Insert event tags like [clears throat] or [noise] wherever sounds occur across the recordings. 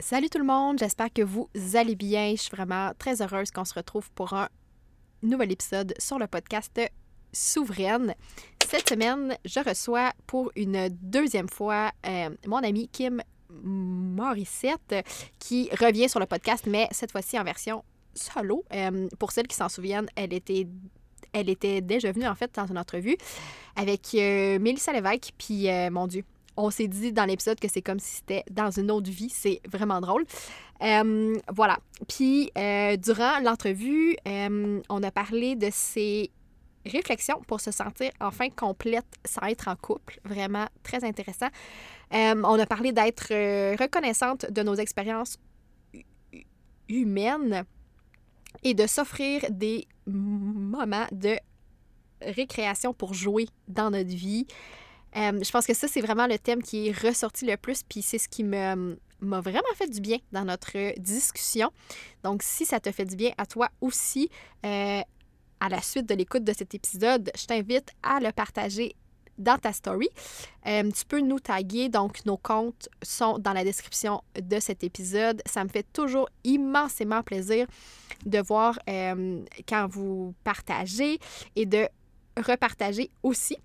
Salut tout le monde, j'espère que vous allez bien. Je suis vraiment très heureuse qu'on se retrouve pour un nouvel épisode sur le podcast Souveraine. Cette semaine, je reçois pour une deuxième fois euh, mon ami Kim Morissette qui revient sur le podcast, mais cette fois-ci en version solo. Euh, pour celles qui s'en souviennent, elle était, elle était déjà venue en fait dans une entrevue avec euh, Mélissa Lévesque, puis mon Dieu, on s'est dit dans l'épisode que c'est comme si c'était dans une autre vie. C'est vraiment drôle. voilà. Puis, durant l'entrevue, on a parlé de ses réflexions pour se sentir enfin complète sans être en couple. Vraiment très intéressant. on a parlé d'être reconnaissante de nos expériences humaines et de s'offrir des moments de récréation pour jouer dans notre vie. Euh, je pense que ça, c'est vraiment le thème qui est ressorti le plus, puis c'est ce qui m'a vraiment fait du bien dans notre discussion. Donc, si ça te fait du bien à toi aussi, euh, à la suite de l'écoute de cet épisode, je t'invite à le partager dans ta story. Euh, tu peux nous taguer, donc nos comptes sont dans la description de cet épisode. Ça me fait toujours immensément plaisir de voir quand vous partagez et de repartager aussi.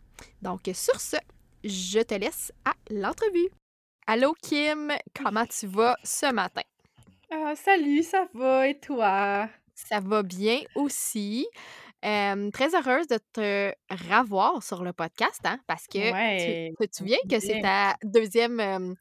Donc sur ce, je te laisse à l'entrevue. Allô Kim, comment tu vas ce matin? Ah, salut, ça va et toi? Ça va bien aussi. très heureuse de te revoir sur le podcast, hein, parce que tu te souviens que c'est ta deuxième,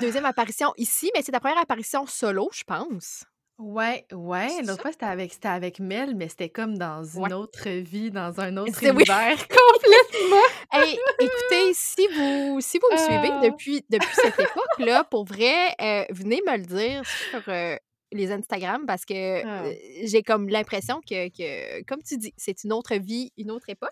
deuxième ah. apparition ici, mais c'est ta première apparition solo, je pense. Ouais, ouais. L'autre fois, c'était avec, c'était avec Mel, mais c'était comme dans une autre vie, dans un autre [laughs] univers complètement. [laughs] Hey, écoutez, si vous, si vous me suivez ah. depuis, depuis cette époque-là, pour vrai, euh, venez me le dire sur euh, les Instagram parce que ah. euh, j'ai comme l'impression que, que, comme tu dis, c'est une autre vie, une autre époque.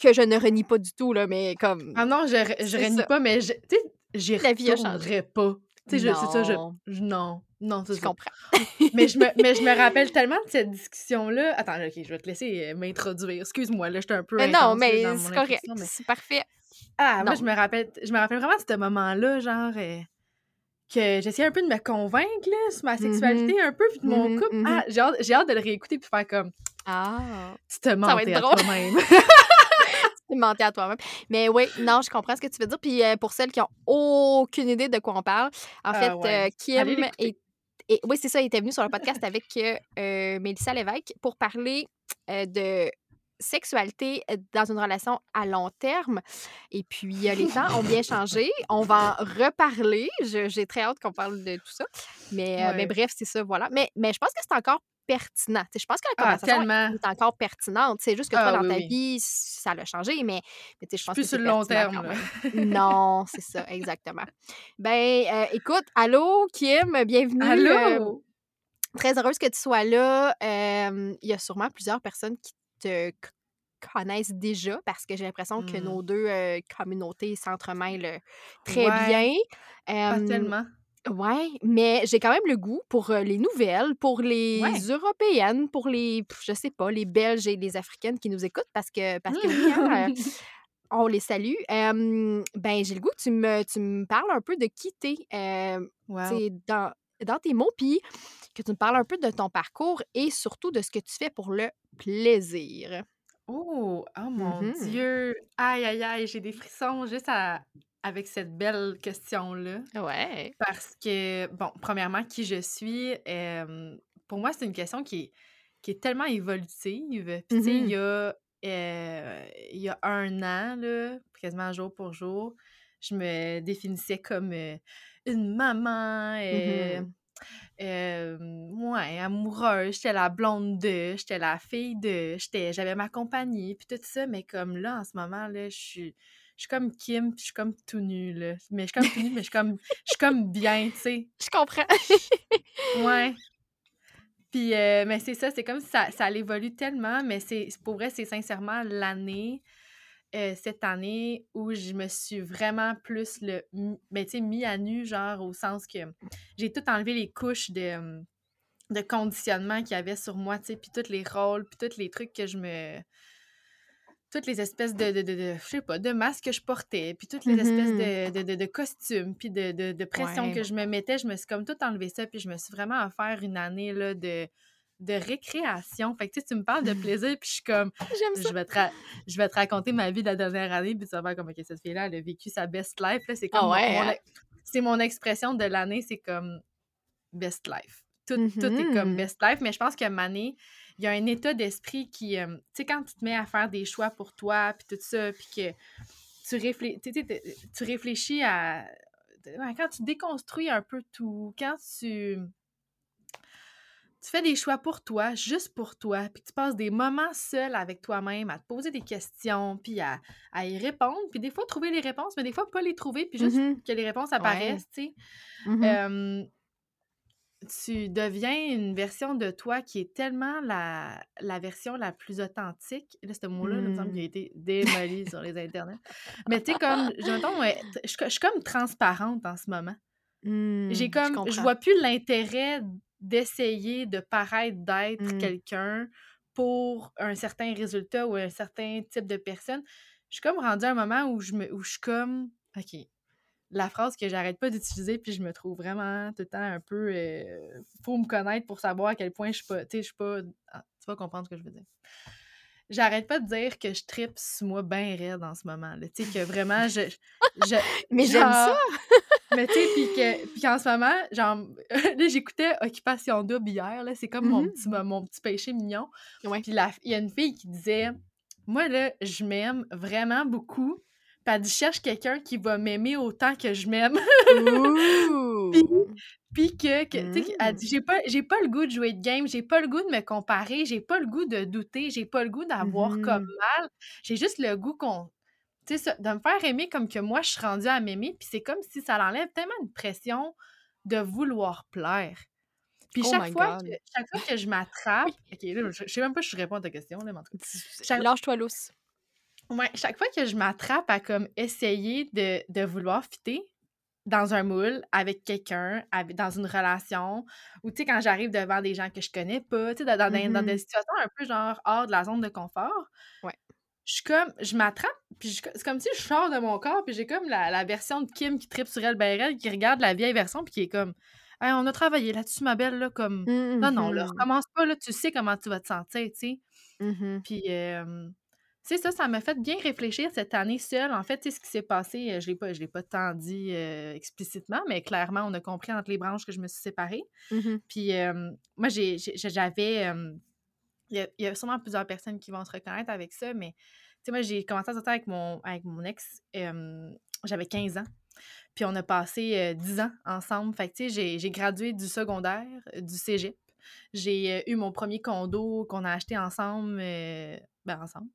Que je ne renie pas du tout, là, mais comme. Ah non, je, je renie pas, mais tu sais, j'y retournerais pas. Tu sais, c'est ça, je, non. Non, c'est Je comprends. [laughs] mais, je me, mais je me [laughs] rappelle tellement de cette discussion-là. Attends, OK, je vais te laisser euh, m'introduire. Excuse-moi, là, j'étais un peu. Mais non, mais c'est correct. C'est parfait. Ah, moi, je me rappelle, je me rappelle vraiment de ce moment-là, genre. Euh, que j'essayais un peu de me convaincre là, sur ma mm-hmm. sexualité, un peu, puis de mon mm-hmm, couple. Mm-hmm. Ah, j'ai hâte, hâte de le réécouter puis faire comme. Ah. Tu te mentais à toi-même. [laughs] mentais à toi-même. Mais oui, non, je comprends ce que tu veux dire. Puis euh, pour celles qui ont aucune idée de quoi on parle, en ah fait, Kim est et oui, c'est ça, il était venu sur le podcast avec euh, Mélissa Lévesque pour parler euh, de sexualité dans une relation à long terme. Et puis, les temps ont bien [laughs] changé. On va en reparler. J'ai très hâte qu'on parle de tout ça. Mais, euh, mais bref, c'est ça, voilà. Mais, mais je pense que c'est encore pertinent. je pense que la ah, conversation est encore pertinente. C'est juste que toi, ah, dans ta vie, ça l'a changé, mais, mais je pense plus que sur le long terme. [laughs] non, c'est ça, exactement. Ben, euh, écoute, allô, Kim, bienvenue. Allô! Euh, très heureuse que tu sois là. il y a sûrement plusieurs personnes qui te connaissent déjà parce que j'ai l'impression que mmh. nos deux euh, communautés s'entremêlent très bien. Pas tellement. Oui, mais j'ai quand même le goût pour les nouvelles, pour les Européennes, pour les, je sais pas, les Belges et les Africaines qui nous écoutent parce que, parce que hein, [laughs] on les salue. ben, j'ai le goût que tu me, tu me parles un peu de qui t'es dans, dans tes mots, puis que tu me parles un peu de ton parcours et surtout de ce que tu fais pour le plaisir. Oh! Oh mon mmh Dieu! Aïe, aïe, aïe, j'ai des frissons juste à avec cette belle question-là. Ouais. Parce que, bon, premièrement, qui je suis, pour moi, c'est une question qui est, qui est tellement évolutive. Puis, tu sais, il y a il y a un an, là, quasiment jour pour jour, je me définissais comme une maman, mmh ouais, amoureuse, j'étais la blonde de, j'étais la fille de, j'avais ma compagnie, puis tout ça, mais comme là, en ce moment, là, je suis je suis comme Kim, puis je suis comme tout nue, là. Mais je suis comme tout nue, mais je suis comme, je suis comme bien, tu sais. [laughs] Je comprends. ouais. [laughs] Puis, mais c'est ça, c'est comme ça, ça évolue tellement, mais c'est pour vrai, c'est sincèrement l'année, cette année, où je me suis vraiment plus le, ben, tu sais, mis à nu, genre, au sens que j'ai tout enlevé les couches de, de conditionnement qu'il y avait sur moi, tu sais, puis tous les rôles, puis tous les trucs que je me toutes les espèces de, de, de, je sais pas, de masques que je portais, puis toutes les espèces mm-hmm. de, de, costumes, puis de, de, pression que je me mettais, je me suis comme tout enlevé ça, puis je me suis vraiment offert une année là, de, de récréation. Fait que tu, sais, tu me parles de [laughs] plaisir, puis je suis comme, J'aime ça. Je, vais te je vais te raconter ma vie de la dernière année, puis tu vas voir comme, OK, cette fille-là, elle a vécu sa best life. C'est comme, ah mon, hein? c'est mon expression de l'année, c'est comme best life. Tout, tout est comme mm-hmm. best life, mais je pense que Mané, il y a un état d'esprit qui, euh, tu sais, quand tu te mets à faire des choix pour toi, puis tout ça, puis que tu, réfléchis, tu réfléchis à... quand tu déconstruis un peu tout, quand tu... Tu fais des choix pour toi, juste pour toi, puis tu passes des moments seuls avec toi-même à te poser des questions, puis à, y répondre, puis des fois trouver les réponses, mais des fois pas les trouver, puis juste mm-hmm. que les réponses apparaissent, tu sais. Mm-hmm tu deviens une version de toi qui est tellement la, la version la plus authentique. Là, ce mot-là, il me semble qu'il a mmh. été démoli sur les internets. Mais tu sais, comme, j'entends, je, suis comme transparente en ce moment. J'ai mmh, comme, je, vois plus l'intérêt d'essayer de paraître d'être mmh. quelqu'un pour un certain résultat ou un certain type de personne. Je suis comme rendue à un moment où je, me, où je suis comme, OK, la phrase que j'arrête pas d'utiliser, puis je me trouve vraiment tout le temps un peu. Euh, faut me connaître pour savoir à quel point je suis pas. Tu sais, je suis pas. Ah, tu vas comprendre ce que je veux dire. J'arrête pas de dire que je tripe sur moi bien raide en ce moment. Tu sais, que vraiment, je. [laughs] mais j'aime ça! [laughs] mais tu sais, puis que, qu'en ce moment, genre, [laughs] là, j'écoutais Occupation Double hier, là, c'est comme mon, mm-hmm. petit, mon petit péché mignon. Puis il y a une fille qui disait Moi, là, je m'aime vraiment beaucoup, puis elle dit, cherche quelqu'un qui va m'aimer autant que je m'aime. [laughs] puis, que, que tu sais, elle dit, mmh. j'ai pas, j'ai pas le goût de jouer de game, j'ai pas le goût de me comparer, j'ai pas le goût de douter, j'ai pas le goût d'avoir comme mmh. mal. J'ai juste le goût qu'on, tu sais, de me faire aimer comme que moi, je suis rendue à m'aimer. Puis c'est comme si ça l'enlève tellement une pression de vouloir plaire. Puis oh chaque, fois que, chaque fois que je m'attrape, [laughs] ok, là, je, sais même pas si je réponds à ta question, là, mais en tout cas. Lâche-toi lousse. Ouais, chaque fois que je m'attrape à comme essayer de, de vouloir fitter dans un moule avec quelqu'un, dans une relation, ou tu sais, quand j'arrive devant des gens que je connais pas, tu sais, dans, dans, dans, des mmh situations un peu genre hors de la zone de confort, ouais. je suis comme, je m'attrape, puis c'est comme si je sors de mon corps, puis j'ai comme la, la, version de Kim qui tripe sur elle, ben qui regarde la vieille version, puis qui est comme, on a travaillé là-dessus, ma belle, là, comme, non, non, là, mmh recommence pas, là, tu sais comment tu vas te sentir, tu sais. Mmh puis, c'est ça, ça m'a fait bien réfléchir cette année seule. En fait, ce qui s'est passé, euh, je ne l'ai pas tant dit euh, explicitement, mais clairement, on a compris entre les branches que je me suis séparée. Mmh Puis moi, j'avais... Il y, a sûrement plusieurs personnes qui vont se reconnaître avec ça, mais moi, j'ai commencé à sortir avec mon, avec mon ex, j'avais 15 ans. Puis on a passé 10 ans ensemble. Fait que, tu sais, j'ai gradué du secondaire, du cégep. J'ai eu mon premier condo qu'on a acheté ensemble, ben ensemble.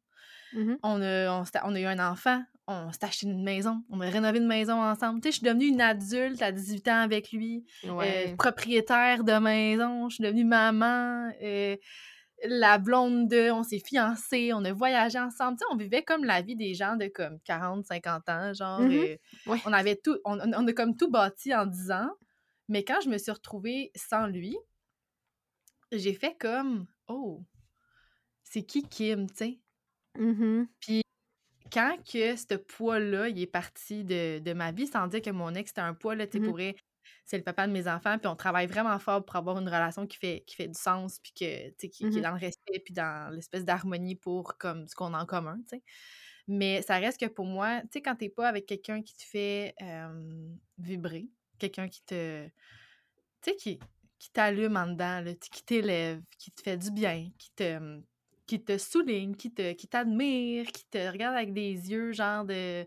Mmh on, a, on, a eu un enfant, on s'est acheté une maison, on a rénové une maison ensemble. Tu sais, je suis devenue une adulte à 18 ans avec lui, euh, propriétaire de maison, je suis devenue maman, euh, la blonde de, on s'est fiancés, on a voyagé ensemble. Tu sais, on vivait comme la vie des gens de comme 40, 50 ans, genre. Mmh euh, on avait tout, on, on, a comme tout bâti en 10 ans. Mais quand je me suis retrouvée sans lui, j'ai fait comme, oh, c'est qui Kim, tu sais? Mmh Puis quand que ce poids-là, il est parti de, de, ma vie, sans dire que mon ex, c'était un poids, là, tu sais, mmh pour c'est le papa de mes enfants, puis on travaille vraiment fort pour avoir une relation qui fait, qui fait du sens, puis que, qui, qui est mmh dans le respect, puis dans l'espèce d'harmonie pour comme ce qu'on a en commun, tu sais. Mais ça reste que pour moi, tu sais, quand t'es pas avec quelqu'un qui te fait euh, vibrer, quelqu'un qui te. Tu sais, qui, qui t'allume en dedans, là, qui t'élève, qui te fait du bien, qui te, qui te souligne, qui te qui t'admire, qui te regarde avec des yeux genre de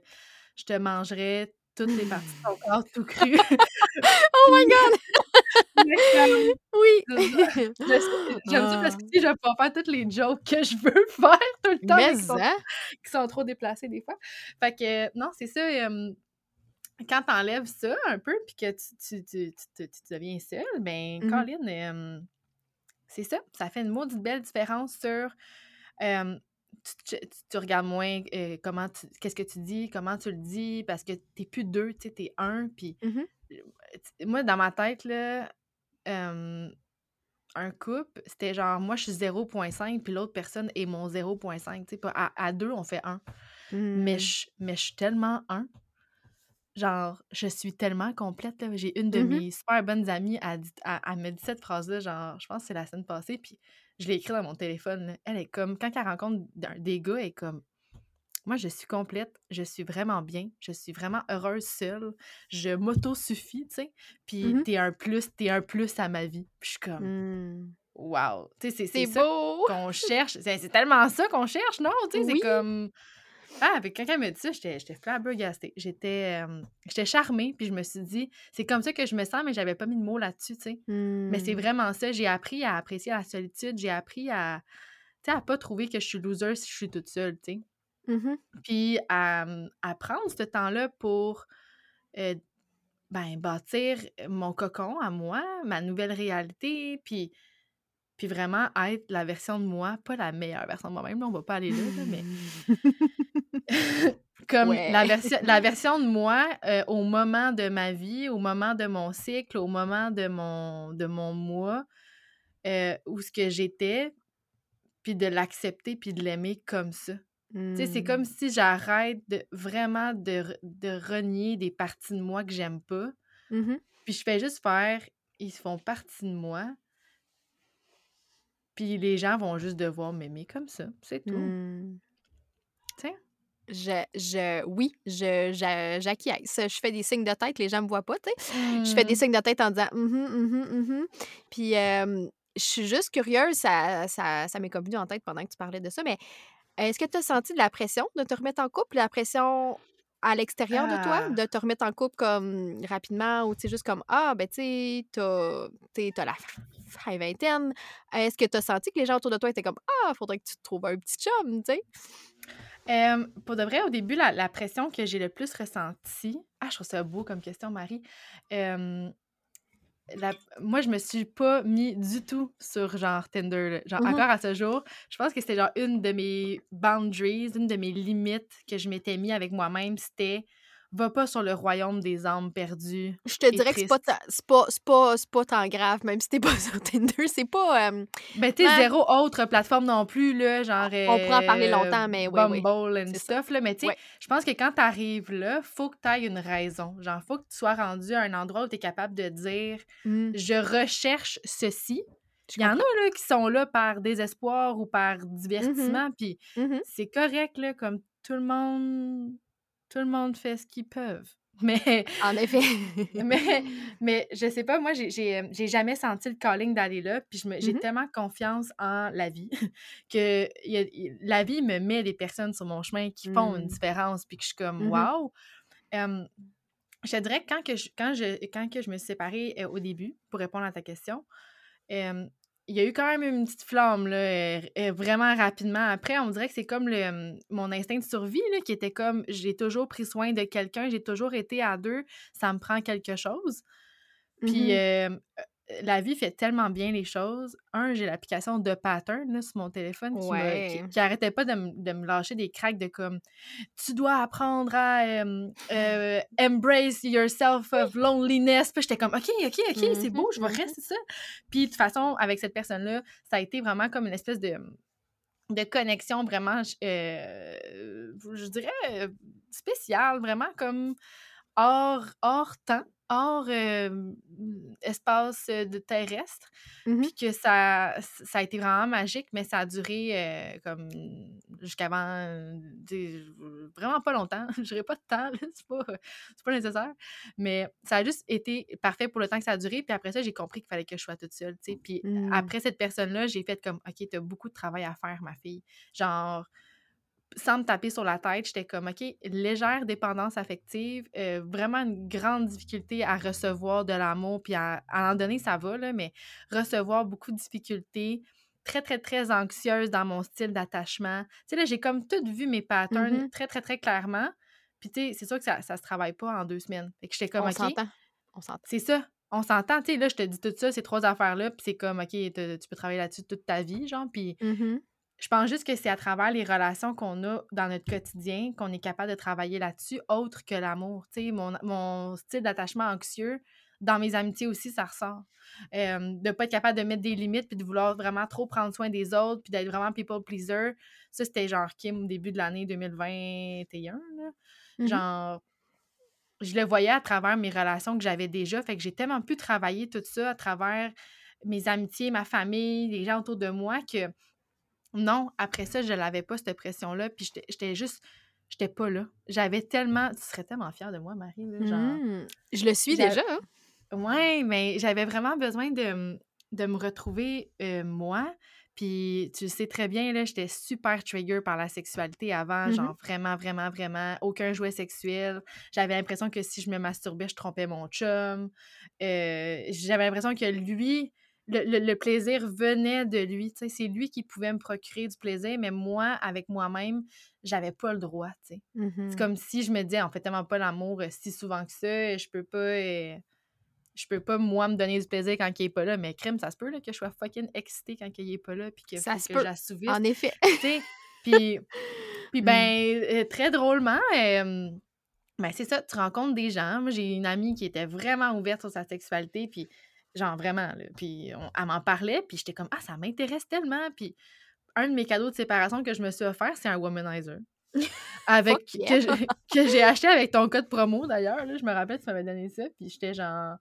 je te mangerais toutes les parties de ton [laughs] corps tout cru. oh my god! [laughs] [laughs] oui! J'aime ça parce que si je vais pas faire toutes les jokes que je veux faire tout le temps, Mais qui sont, ça, qui sont trop déplacées des fois. Fait que non, c'est ça. euh, quand t'enlèves ça un peu, puis que tu, tu, tu, tu, deviens seule, ben, Mhm. Colin, euh, c'est ça. Ça fait une maudite belle différence sur. euh, tu, tu- tu regardes moins euh, comment qu'est-ce que tu dis, comment tu le dis, parce que t'es plus deux, tu sais, t'es un. Puis euh, moi, dans ma tête, là, euh, un couple, c'était genre, moi, je suis 0.5, puis l'autre personne est mon 0.5. Tu sais, à, à deux, on fait un. Mais je, mais je suis tellement un. Genre, je suis tellement complète. J'ai une de Mhm. mes super bonnes amies, elle, dit- elle- elle me dit cette phrase-là, genre, je pense que c'est la semaine passée, puis je l'ai écrit dans mon téléphone. là. Elle est comme, quand elle rencontre des gars, elle est comme, moi, je suis complète, je suis vraiment bien, je suis vraiment heureuse seule, je m'auto-suffis, tu sais, puis Mhm. t'es un plus, t'es un plus à ma vie. Puis je suis comme, Hmm. wow, tu sais, c'est- beau! qu'on cherche. C'est c'est tellement ça qu'on cherche, non? Tu sais, Oui. c'est comme. Ah, avec quelqu'un me dit ça, j'étais j'étais flabbergastée. J'étais euh, j'étais charmée, puis je me suis dit, c'est comme ça que je me sens, mais j'avais pas mis de mots là-dessus, tu sais. Mais c'est Hmm. vraiment ça. J'ai appris à apprécier la solitude. J'ai appris à, tu sais, à pas trouver que je suis loser si je suis toute seule, tu sais. Mhm. Puis à, à prendre ce temps-là pour euh, ben, bâtir mon cocon à moi, ma nouvelle réalité, puis, puis vraiment être la version de moi, pas la meilleure version de moi-même, là, on va pas aller là, mais [laughs] [laughs] [laughs] comme Ouais. la, version, la [laughs] version de moi euh, au moment de ma vie, au moment de mon cycle, au moment de mon, de mon mois, euh, où ce que j'étais, puis de l'accepter, puis de l'aimer comme ça. C'est Hmm. comme si j'arrête de vraiment de, de renier des parties de moi que j'aime pas. Mhm. Puis je fais juste faire, ils font partie de moi. Puis les gens vont juste devoir m'aimer comme ça. C'est tout. Hmm. Tiens. Je, je, oui, je, j'a- j'acquiesce. Je fais des signes de tête, les gens me voient pas, tu sais. Je fais des Hmm. signes de tête en disant mhm, mhm, mhm. Puis euh, je suis juste curieuse, ça, ça, ça m'est comme venu en tête pendant que tu parlais de ça, mais est-ce que tu as senti de la pression de te remettre en couple, la pression à l'extérieur de toi, Ah. de te remettre en couple comme rapidement ou tu sais, juste comme Ah, ben tu sais, t'as la fin vingtaine. Est-ce que tu as senti que les gens autour de toi étaient comme Ah, faudrait que tu te trouves un petit chum, tu sais? Euh, pour de vrai, au début, la, la pression que j'ai le plus ressentie. Ah, je trouve ça beau comme question, Marie. Euh, la- moi, je me suis pas mis du tout sur genre Tinder. là. Genre, Mhm. encore à ce jour, je pense que c'était genre une de mes boundaries, une de mes limites que je m'étais mis avec moi-même. C'était va pas sur le royaume des âmes perdues. Je te dirais que c'est pas, pas, pas, tant grave, même si t'es pas [laughs] sur Tinder. C'est pas. euh, Ben, Ouais. zéro autre plateforme non plus, là, genre. On pourra en parler euh, longtemps, mais oui, oui. Bumble and C'est ça. stuff, là. Mais tu sais, je pense que quand t'arrives là, faut que t'ailles une raison. Genre, faut que tu sois rendu à un endroit où t'es capable de dire Hmm, je recherche ceci. Il y en a là qui sont là par désespoir ou par divertissement, puis Mhm. c'est correct, là, comme tout le monde. Tout le monde fait ce qu'ils peuvent. [laughs] Mais En effet. [laughs] mais, [laughs] mais je sais pas, moi, j'ai- jamais senti le calling d'aller là, puis j'ai Mhm. tellement confiance en la vie que y a- y- la vie me met des personnes sur mon chemin qui font une Mm. différence, puis que je suis comme Mhm. wow. Je te dirais que quand, que je, quand, je, quand que je me suis séparée euh, au début, pour répondre à ta question, il y a eu quand même une petite flamme, là, vraiment rapidement. Après, on dirait que c'est comme le, euh, mon instinct de survie, là, qui était comme, j'ai toujours pris soin de quelqu'un, j'ai toujours été à deux, ça me prend quelque chose. Puis euh, la vie fait tellement bien les choses. Un, j'ai l'application de Pattern là, sur mon téléphone qui, Ouais. qui, qui arrêtait pas de, me- de me lâcher des cracks de comme tu dois apprendre à euh, euh, [laughs] embrace yourself of loneliness. Puis j'étais comme OK, OK, OK, c'est Mhm, beau, je vais mhm. rester ça. Puis de toute façon, avec cette personne-là, ça a été vraiment comme une espèce de de connexion vraiment, euh, je dirais, spéciale, vraiment comme hors, hors temps, hors euh, espace de terrestre. Mmh Puis que ça, ça a été vraiment magique, mais ça a duré euh, comme jusqu'avant, vraiment pas longtemps. [laughs] Je pas de temps, c'est pas, pas nécessaire. Mais ça a juste été parfait pour le temps que ça a duré. Puis après ça, j'ai compris qu'il fallait que je sois toute seule. Puis Mmh. après cette personne-là, j'ai fait comme, OK, t'as beaucoup de travail à faire, ma fille. Genre, sans me taper sur la tête, j'étais comme, OK, légère dépendance affective, euh, vraiment une grande difficulté à recevoir de l'amour, puis à, à en donner, ça va, là, mais recevoir beaucoup de difficultés, très, très, très anxieuse dans mon style d'attachement. Tu sais, là, j'ai comme tout vu mes patterns Mmh très, très, très clairement. Puis, tu sais, c'est sûr que ça, ça se travaille pas en deux semaines. Fait que j'étais comme, On OK, s'entend. On s'entend. c'est ça. On s'entend, tu sais, là, je te dis tout ça, ces trois affaires-là, puis c'est comme, OK, te- tu peux travailler là-dessus toute ta vie, genre, puis Mmh je pense juste que c'est à travers les relations qu'on a dans notre quotidien qu'on est capable de travailler là-dessus, autre que l'amour. Tu sais, mon, mon style d'attachement anxieux, dans mes amitiés aussi, ça ressort. Euh, de pas être capable de mettre des limites, puis de vouloir vraiment trop prendre soin des autres, puis d'être vraiment people pleaser. Ça, c'était genre Kim au début de l'année 2021. Là. Mmh Genre, je le voyais à travers mes relations que j'avais déjà. Fait que j'ai tellement pu travailler tout ça à travers mes amitiés, ma famille, les gens autour de moi que non, après ça, je l'avais pas, cette pression-là. Puis j'étais- juste, j'étais pas là. J'avais tellement, tu serais tellement fière de moi, Marie. Là, genre, Mmh. Je le suis déjà, hein? Ouais, mais j'avais vraiment besoin de, de me retrouver euh, moi. Puis tu le sais très bien, là, j'étais super trigger par la sexualité avant, Mhm. genre vraiment, vraiment, vraiment, aucun jouet sexuel. J'avais l'impression que si je me masturbais, je trompais mon chum. Euh, J'avais l'impression que lui, le, le- le plaisir venait de lui. C'est lui qui pouvait me procurer du plaisir, mais moi, avec moi-même, j'avais pas le droit. C'est comme si je me disais, on fait tellement pas l'amour euh, si souvent que ça, je peux pas. euh, je peux pas, moi, me donner du plaisir quand il est pas là. Mais crème, ça se peut là, que je sois fucking excitée quand il est pas là, puis que, Ça faut se que peut. je l'assouvisse. En effet. Puis, [laughs] puis ben, euh, très drôlement, euh, ben, c'est ça, tu rencontres des gens. Moi, j'ai une amie qui était vraiment ouverte sur sa sexualité, puis genre vraiment, là. Puis on- elle m'en parlait, puis j'étais comme, ah, ça m'intéresse tellement. Puis un de mes cadeaux de séparation que je me suis offert, c'est un womanizer. Avec, yeah. que j'ai- [laughs] que j'ai acheté avec ton code promo d'ailleurs. Je me rappelle, tu m'avais donné ça. Puis j'étais genre.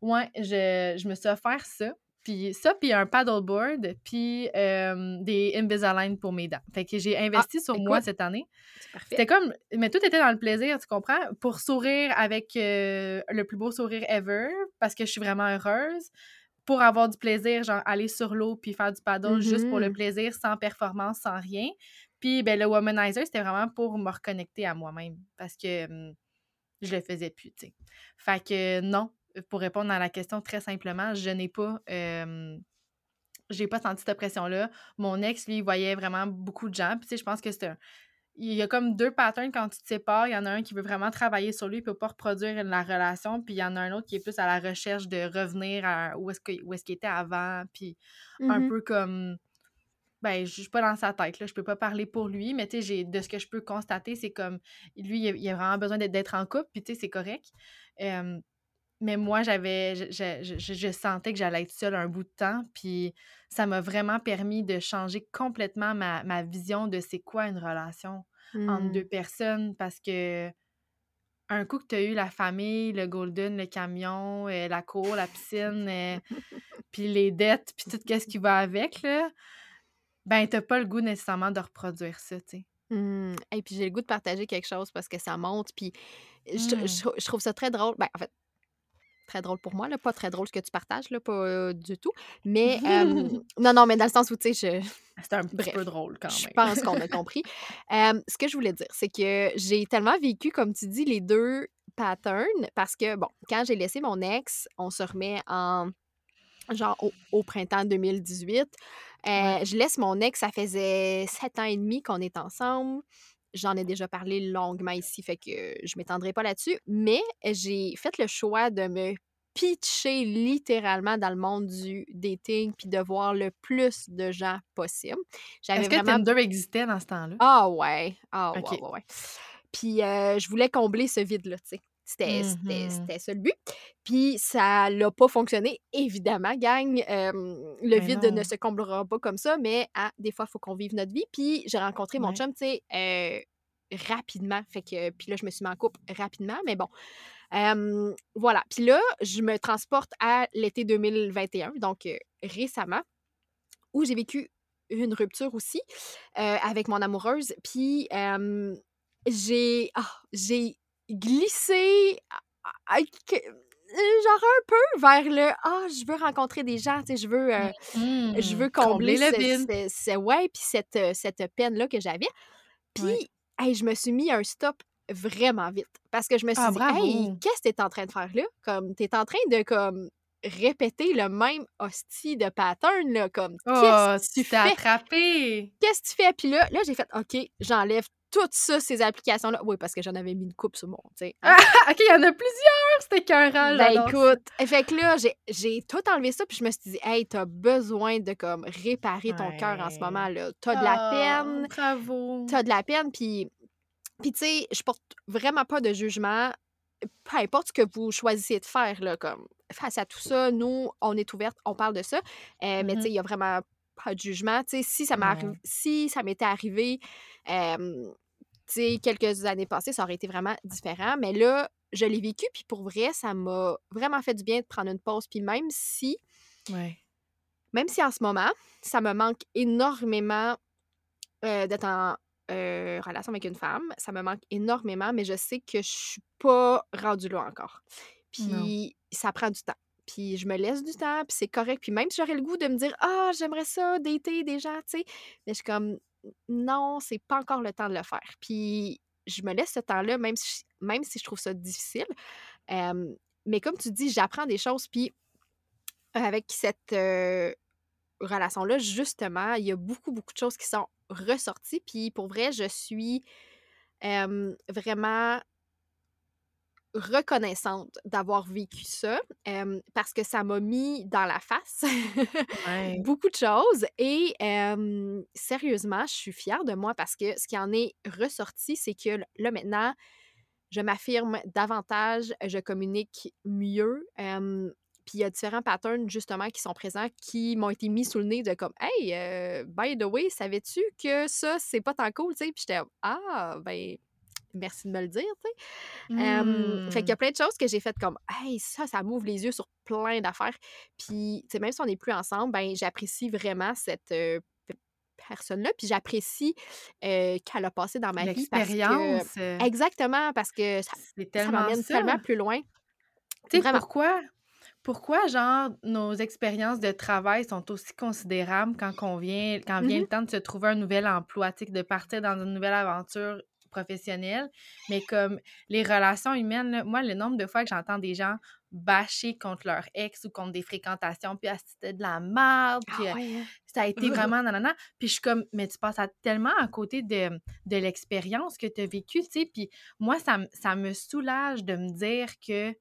Ouais, je, je me suis offert ça. Puis ça, puis un paddleboard, puis euh, des Invisalign pour mes dents. Fait que j'ai investi sur moi cette année. C'est parfait. C'était comme. Mais tout était dans le plaisir, tu comprends? Pour sourire avec euh, le plus beau sourire ever, parce que je suis vraiment heureuse. Pour avoir du plaisir, genre aller sur l'eau puis faire du paddle juste pour le Mhm. plaisir, sans performance, sans rien. Puis ben, le womanizer, c'était vraiment pour me reconnecter à moi-même. Parce que hum, je le faisais plus, tu sais. Fait que non, pour répondre à la question très simplement, je n'ai pas. euh, j'ai pas senti cette pression-là. Mon ex, lui, il voyait vraiment beaucoup de gens. Puis, tu sais, je pense que c'est un. Il y a comme deux patterns quand tu te sépares. Il y en a un qui veut vraiment travailler sur lui, il peut pas reproduire la relation. Puis, il y en a un autre qui est plus à la recherche de revenir à où est-ce qu'il était avant. Puis, un Mhm. peu comme. Ben, je suis pas dans sa tête, là. Je peux pas parler pour lui, mais tu sais, de ce que je peux constater, c'est comme. Lui, il a, il a vraiment besoin d'être- d'être en couple, puis tu sais, c'est correct. Euh, mais moi, j'avais. Je, je- je- je sentais que j'allais être seule un bout de temps, puis ça m'a vraiment permis de changer complètement ma, ma vision de c'est quoi une relation entre Mmh. deux personnes, parce que. Un coup que tu as eu la famille, le golden, le camion, euh, la cour, la piscine, euh, [laughs] puis les dettes, puis tout ce qui va avec, là, ben, t'as pas le goût nécessairement de reproduire ça, tu sais. Mmh. Et puis j'ai le goût de partager quelque chose parce que ça monte. Puis je, Mmh. je je trouve ça très drôle. Ben, en fait, très drôle pour moi, là. Pas très drôle ce que tu partages, là. Pas euh, du tout. Mais, euh, [laughs] non, non, mais dans le sens où, tu sais, je, C'est un petit Bref, peu drôle quand je même. pense qu'on a [laughs] compris. Euh, ce que je voulais dire, c'est que j'ai tellement vécu, comme tu dis, les deux patterns parce que, bon, quand j'ai laissé mon ex, on se remet en genre au, au printemps 2018. Euh, Ouais. Je laisse mon ex, ça faisait sept ans et demi qu'on est ensemble. J'en ai déjà parlé longuement ici, fait que je m'étendrai pas là-dessus. Mais j'ai fait le choix de me pitcher littéralement dans le monde du dating puis de voir le plus de gens possible. J'avais Est-ce que vraiment Tinder existait dans ce temps-là? ah ouais, ah ouais, OK. ouais, ouais. Puis euh, je voulais combler ce vide-là, tu sais. C'était, c'était, Mhm. c'était ça le but. Puis ça l'a pas fonctionné, évidemment, gang. Euh, le Mais vide non. ne se comblera pas comme ça, mais ah, des fois, il faut qu'on vive notre vie. Puis j'ai rencontré mon chum, tu sais, euh, rapidement. Fait que, puis là, je me suis mis en couple rapidement, mais bon. voilà. Puis là, je me transporte à l'été 2021, donc euh, récemment, où j'ai vécu une rupture aussi euh, avec mon amoureuse. Puis j'ai ah, j'ai glissé genre un peu vers le ah je veux rencontrer des gens tu sais je veux je veux combler, le ce, ouais puis cette, cette peine là que j'avais puis je me suis mis un stop vraiment vite. Parce que je me suis ah, dit, hey, qu'est-ce que tu es en train de faire là? Comme, tu es en train de comme répéter le même hostie de pattern, là, comme, qu'est-ce que tu fais? attrapé! Qu'est-ce que tu fais? Puis là, là j'ai fait, OK, j'enlève toutes ça, ces applications-là. Oui, parce que j'en avais mis une coupe sur mon, tu sais. Hein. Ah, [laughs] OK, il y en a plusieurs! C'était qu'un Ben écoute, fait que là, j'ai tout enlevé ça, puis je me suis dit, hey, t'as besoin de, comme, réparer ton cœur en ce moment, là. T'as de la Ah, peine. bravo! T'as de la peine, puis puis, tu sais, je porte vraiment pas de jugement. Peu importe ce que vous choisissez de faire, là, comme face à tout ça, nous, on est ouverte, on parle de ça. Euh, mais, tu sais, Mmh il y a vraiment pas de jugement. Tu sais, si ça Non. si ça m'était arrivé, euh, tu sais, quelques années passées, ça aurait été vraiment différent. Mais là, je l'ai vécu, puis pour vrai, ça m'a vraiment fait du bien de prendre une pause. Puis même si, Ouais. même si en ce moment, ça me manque énormément euh, d'être en euh, relation avec une femme, ça me manque énormément, mais je sais que je suis pas rendue là encore. Non. Puis ça prend du temps. Puis je me laisse du temps, puis c'est correct. Puis même si j'aurais le goût de me dire Ah, j'aimerais ça, dater des gens, tu sais, mais je suis comme non, c'est pas encore le temps de le faire. Puis je me laisse ce temps-là, même si, même si je trouve ça difficile. Euh, mais comme tu dis, j'apprends des choses, puis avec cette euh, relation-là, justement, il y a beaucoup, beaucoup de choses qui sont ressorties. Puis pour vrai, je suis euh, vraiment reconnaissante d'avoir vécu ça euh, parce que ça m'a mis dans la face [laughs] Ouais. beaucoup de choses et euh, sérieusement, je suis fière de moi parce que ce qui en est ressorti, c'est que là maintenant, je m'affirme davantage, je communique mieux. euh, puis il y a différents patterns justement qui sont présents qui m'ont été mis sous le nez de comme Hey, euh, by the way, savais-tu que ça, c'est pas tant cool, tu sais? Puis j'étais Ah, ben, merci de me le dire, tu sais. Fait qu'il y a Mmh. plein de choses que j'ai faites comme Hey, ça, ça m'ouvre les yeux sur plein d'affaires. Puis, tu sais, même si on n'est plus ensemble, ben, j'apprécie vraiment cette euh, pe- personne-là. Puis j'apprécie euh, qu'elle a passé dans ma vie. L'expérience, Exactement, parce que ça, ça tellement m'emmène ça. tellement plus loin. Tu sais, pourquoi pourquoi, genre, nos expériences de travail sont aussi considérables quand on vient quand vient Mhm. le temps de se trouver un nouvel emploi, tu sais, de partir dans une nouvelle aventure professionnelle, mais comme les relations humaines, là, moi, le nombre de fois que j'entends des gens bâcher contre leur ex ou contre des fréquentations, puis ah, c'était de la merde, puis Ah euh, ouais, hein? ça a [laughs] été vraiment nanana. Puis je suis comme, mais tu passes à- tellement à côté de, de l'expérience que tu as vécue, tu sais. Puis moi, ça, ça me soulage de me dire que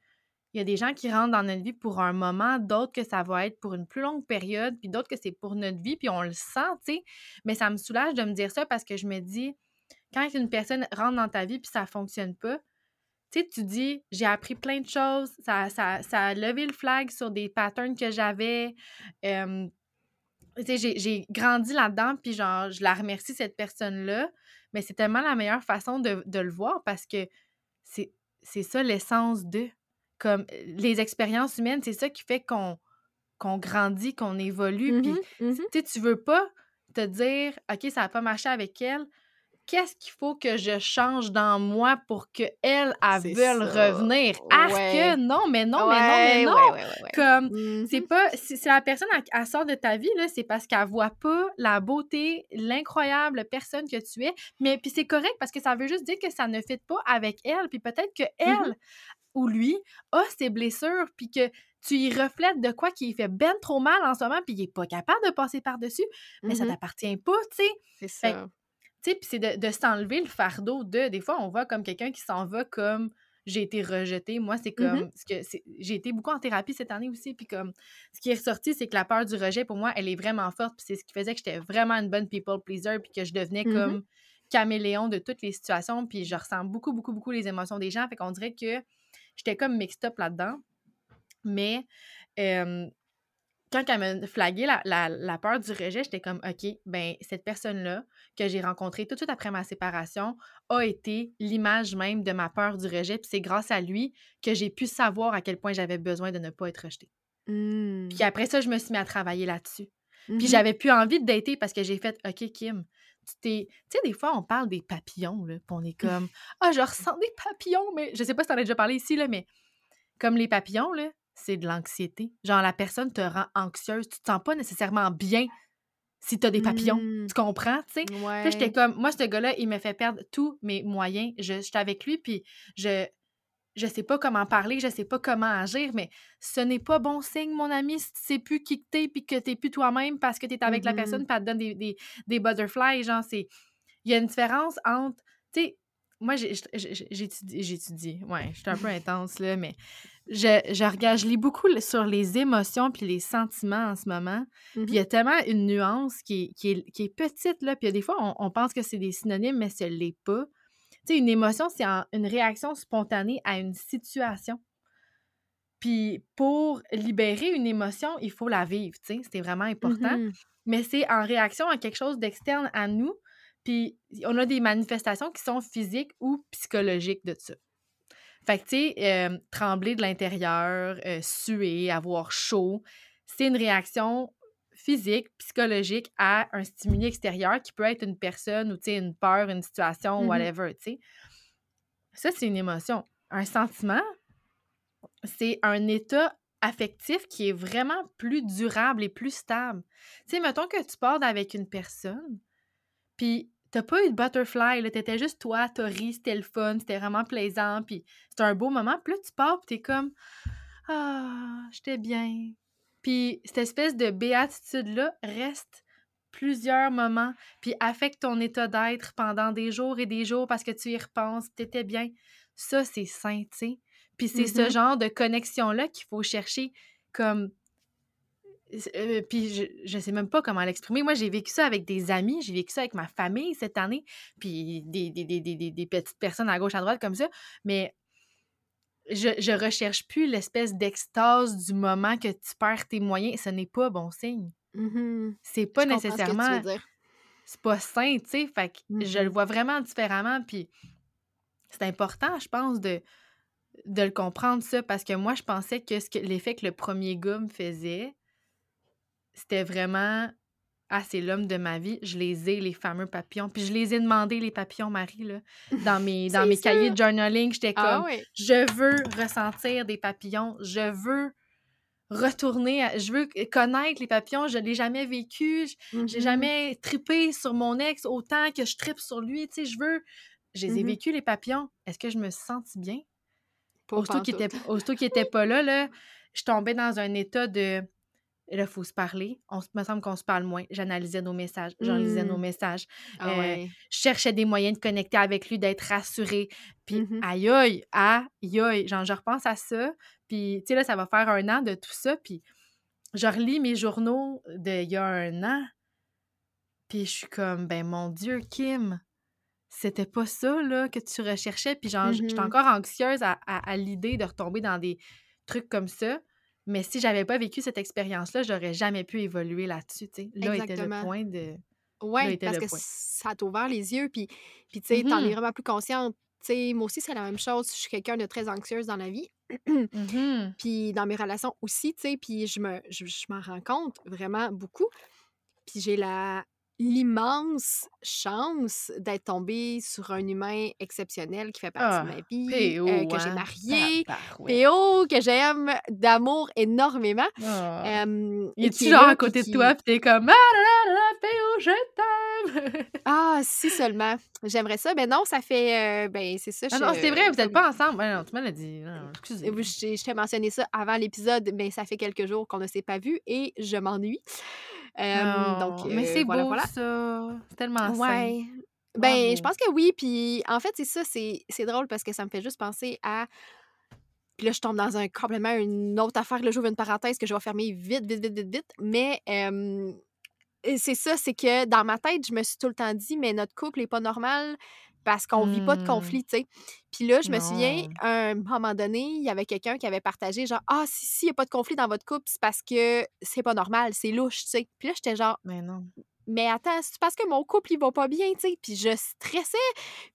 il y a des gens qui rentrent dans notre vie pour un moment, d'autres que ça va être pour une plus longue période, puis d'autres que c'est pour notre vie, puis on le sent, tu sais. Mais ça me soulage de me dire ça parce que je me dis, quand une personne rentre dans ta vie puis ça fonctionne pas, tu sais, tu dis, j'ai appris plein de choses, ça, ça, ça a levé le flag sur des patterns que j'avais. tu sais, j'ai- grandi là-dedans, puis genre, je la remercie, cette personne-là. Mais c'est tellement la meilleure façon de, de le voir parce que c'est ça l'essence de. Comme les expériences humaines, c'est ça qui fait qu'on qu'on grandit, qu'on évolue. Puis, Mhm, mhm. tu sais, tu veux pas te dire, OK, ça n'a pas marché avec elle. Qu'est-ce qu'il faut que je change dans moi pour qu'elle, elle veuille revenir? Arc! Ouais. Non, mais non, mais non, mais non! ouais, ouais, ouais, ouais. Comme, c'est pas. Si, la personne, elle, elle sort de ta vie, là, c'est parce qu'elle voit pas la beauté, l'incroyable personne que tu es. Mais puis c'est correct parce que ça veut juste dire que ça ne fit pas avec elle. Puis peut-être que elle Mhm. Ou lui a ses blessures, puis que tu y reflètes de quoi qui fait ben trop mal en ce moment, puis il est pas capable de passer par-dessus. Mais ça Mhm. t'appartient pas, tu sais. C'est ça. Tu sais, puis c'est de, de s'enlever le fardeau de. Des fois, on voit comme quelqu'un qui s'en va comme j'ai été rejeté. Moi, c'est Mhm. comme. ce que J'ai été beaucoup en thérapie cette année aussi. Puis comme. Ce qui est ressorti, c'est que la peur du rejet, pour moi, elle est vraiment forte. Puis c'est ce qui faisait que j'étais vraiment une bonne people pleaser. Puis que je devenais Mhm. comme caméléon de toutes les situations. Puis je ressens beaucoup, beaucoup, beaucoup les émotions des gens. Fait qu'on dirait que j'étais comme mixed up là-dedans. Mais. euh, quand elle m'a flagué la, la, la, peur du rejet, j'étais comme, OK, ben cette personne-là que j'ai rencontrée tout de suite après ma séparation a été l'image même de ma peur du rejet. Puis c'est grâce à lui que j'ai pu savoir à quel point j'avais besoin de ne pas être rejetée. Mmh. Puis après ça, je me suis mis à travailler là-dessus. Puis Mhm. j'avais plus envie de dater parce que j'ai fait, OK, Kim, tu t'es. Tu sais, des fois, on parle des papillons, là, puis on est [laughs] comme, ah, je ressens des papillons, mais je sais pas si t'en as déjà parlé ici, là, mais comme les papillons, là, c'est de l'anxiété. Genre, la personne te rend anxieuse. Tu te sens pas nécessairement bien si t'as des papillons. Mm. Tu comprends, tu sais? Là, j'étais Ouais. comme, moi, ce gars-là, il me fait perdre tous mes moyens. Je, j'étais avec lui, puis je, je sais pas comment parler, je sais pas comment agir, mais ce n'est pas bon signe, mon ami, si tu sais plus qui que t'es, puis que t'es plus toi-même parce que t'es avec la Mhm. personne, puis elle te donne des, des, des butterflies, genre, c'est... Il y a une différence entre, tu sais, moi, j'étudie, j'étudie, ouais, je suis un peu intense, là, mais je, je regarde, je lis beaucoup sur les émotions puis les sentiments en ce moment. Puis il y a tellement une nuance qui est, qui est, qui est petite, là. Puis des fois, on, on pense que c'est des synonymes, mais ce l'est pas. Sais, une émotion, c'est une réaction spontanée à une situation. Puis pour libérer une émotion, il faut la vivre, tu sais. C'est vraiment important. Mhm. Mais c'est en réaction à quelque chose d'externe à nous. Puis on a des manifestations qui sont physiques ou psychologiques de ça. Fait que, tu sais, euh, trembler de l'intérieur, euh, suer, avoir chaud, c'est une réaction physique, psychologique à un stimuli extérieur qui peut être une personne ou, tu sais, une peur, une situation, Mhm. whatever, tu sais. Ça, c'est une émotion. Un sentiment, c'est un état affectif qui est vraiment plus durable et plus stable. Tu sais, mettons que tu pars avec une personne, puis t'as pas eu de butterfly, là, t'étais juste toi, t'as ri, c'était le fun, c'était vraiment plaisant, puis c'était un beau moment, puis là, tu pars, puis t'es comme « Ah, j'étais bien. » Puis cette espèce de béatitude-là reste plusieurs moments, puis affecte ton état d'être pendant des jours et des jours parce que tu y repenses, t'étais bien. Ça, c'est sain, tu sais. Puis c'est ce Mhm. genre de connexion-là qu'il faut chercher comme euh, puis je, je sais même pas comment l'exprimer. Moi, j'ai vécu ça avec des amis, j'ai vécu ça avec ma famille cette année, puis des, des, des- des petites personnes à gauche, à droite comme ça. Mais je, je recherche plus l'espèce d'extase du moment que tu perds tes moyens. Ce n'est pas bon signe. Mhm. C'est pas Je comprends ce que tu veux nécessairement. dire. C'est pas sain, tu sais. Fait que je le Mhm. vois vraiment différemment. Puis c'est important, je pense, de, de le comprendre, ça, parce que moi, je pensais que, ce que l'effet que le premier gars me faisait, c'était vraiment ah, c'est l'homme de ma vie, je les ai, les fameux papillons. Puis je les ai demandés, les papillons, Marie, là, dans mes, [laughs] dans mes ça. cahiers de journaling. J'étais Ah comme, je veux ressentir des papillons, je veux retourner, à- je veux connaître les papillons, je l'ai jamais vécu, j- j'ai Mhm. jamais tripé sur mon ex autant que je tripe sur lui, tu sais, je veux... Je les ai Mhm. vécus, les papillons. Est-ce que je me sens bien? Aussitôt qu'il pantoute. était, aussitôt qu'il était [laughs] pas là, là, je tombais dans un état de. Là, il faut se parler. On me semble qu'on se parle moins. J'analysais nos messages. J'enlisais nos Mm. messages. Ah Euh, ouais. Je cherchais des moyens de connecter avec lui, d'être rassurée. Puis, Mhm. aïe aïe, aïe aïe. Genre, je repense à ça. Puis, tu sais, là, ça va faire un an de tout ça. Puis, je relis mes journaux d'il y a un an. Puis, je suis comme, ben mon Dieu, Kim, c'était pas ça, là, que tu recherchais. Puis, genre, j- j'étais Mhm. encore anxieuse à, à- à l'idée de retomber dans des trucs comme ça. Mais si j'avais pas vécu cette expérience-là, j'aurais jamais pu évoluer là-dessus. Là était le point de... Était parce que point. ça t'a ouvert les yeux, puis, puis tu sais, t'en es Mhm. vraiment plus consciente. Moi aussi, c'est la même chose. Je suis quelqu'un de très anxieuse dans la vie, [clears throat] Mhm. puis dans mes relations aussi, tu sais, puis je me, je, je m'en rends compte vraiment beaucoup. Puis j'ai la l'immense chance d'être tombée sur un humain exceptionnel qui fait partie de Ah, ma vie, P.O., euh, que j'ai marié, Tabarouette. PO, que j'aime d'amour énormément. Ah. euh, Il est genre là, à puis côté de toi, pis t'es comme « Ah là là là, P.O., je t'aime! [laughs] Ah, si seulement. J'aimerais ça. Mais non, ça fait. euh, ben, c'est ça. » Ah non, je- c'est vrai, vous êtes comme- pas ensemble. Ouais, non, tu me l'as dit. Non, Je je t'ai mentionné ça avant l'épisode, mais ça fait quelques jours qu'on ne s'est pas vu et je m'ennuie. Euh, donc, mais c'est voilà, beau, voilà. ça. C'est tellement sain. Ouais. Ben, je pense que oui. Puis, en fait, c'est ça. C'est drôle parce que ça me fait juste penser à. Puis là, je tombe dans un complètement une autre affaire. Là, j'ouvre une parenthèse que je vais fermer vite, vite, vite, vite, vite. Mais euh, c'est ça, c'est que dans ma tête, je me suis tout le temps dit, mais notre couple est pas normal parce qu'on vit pas de Mmh. conflit, tu sais. Puis là, je me souviens, à un moment donné, il y avait quelqu'un qui avait partagé genre ah si s'il y a pas de conflit dans votre couple, c'est parce que c'est pas normal, c'est louche, tu sais. Puis là, j'étais genre Mais non. mais attends, c'est parce que mon couple il va pas bien, tu sais. Puis je stressais.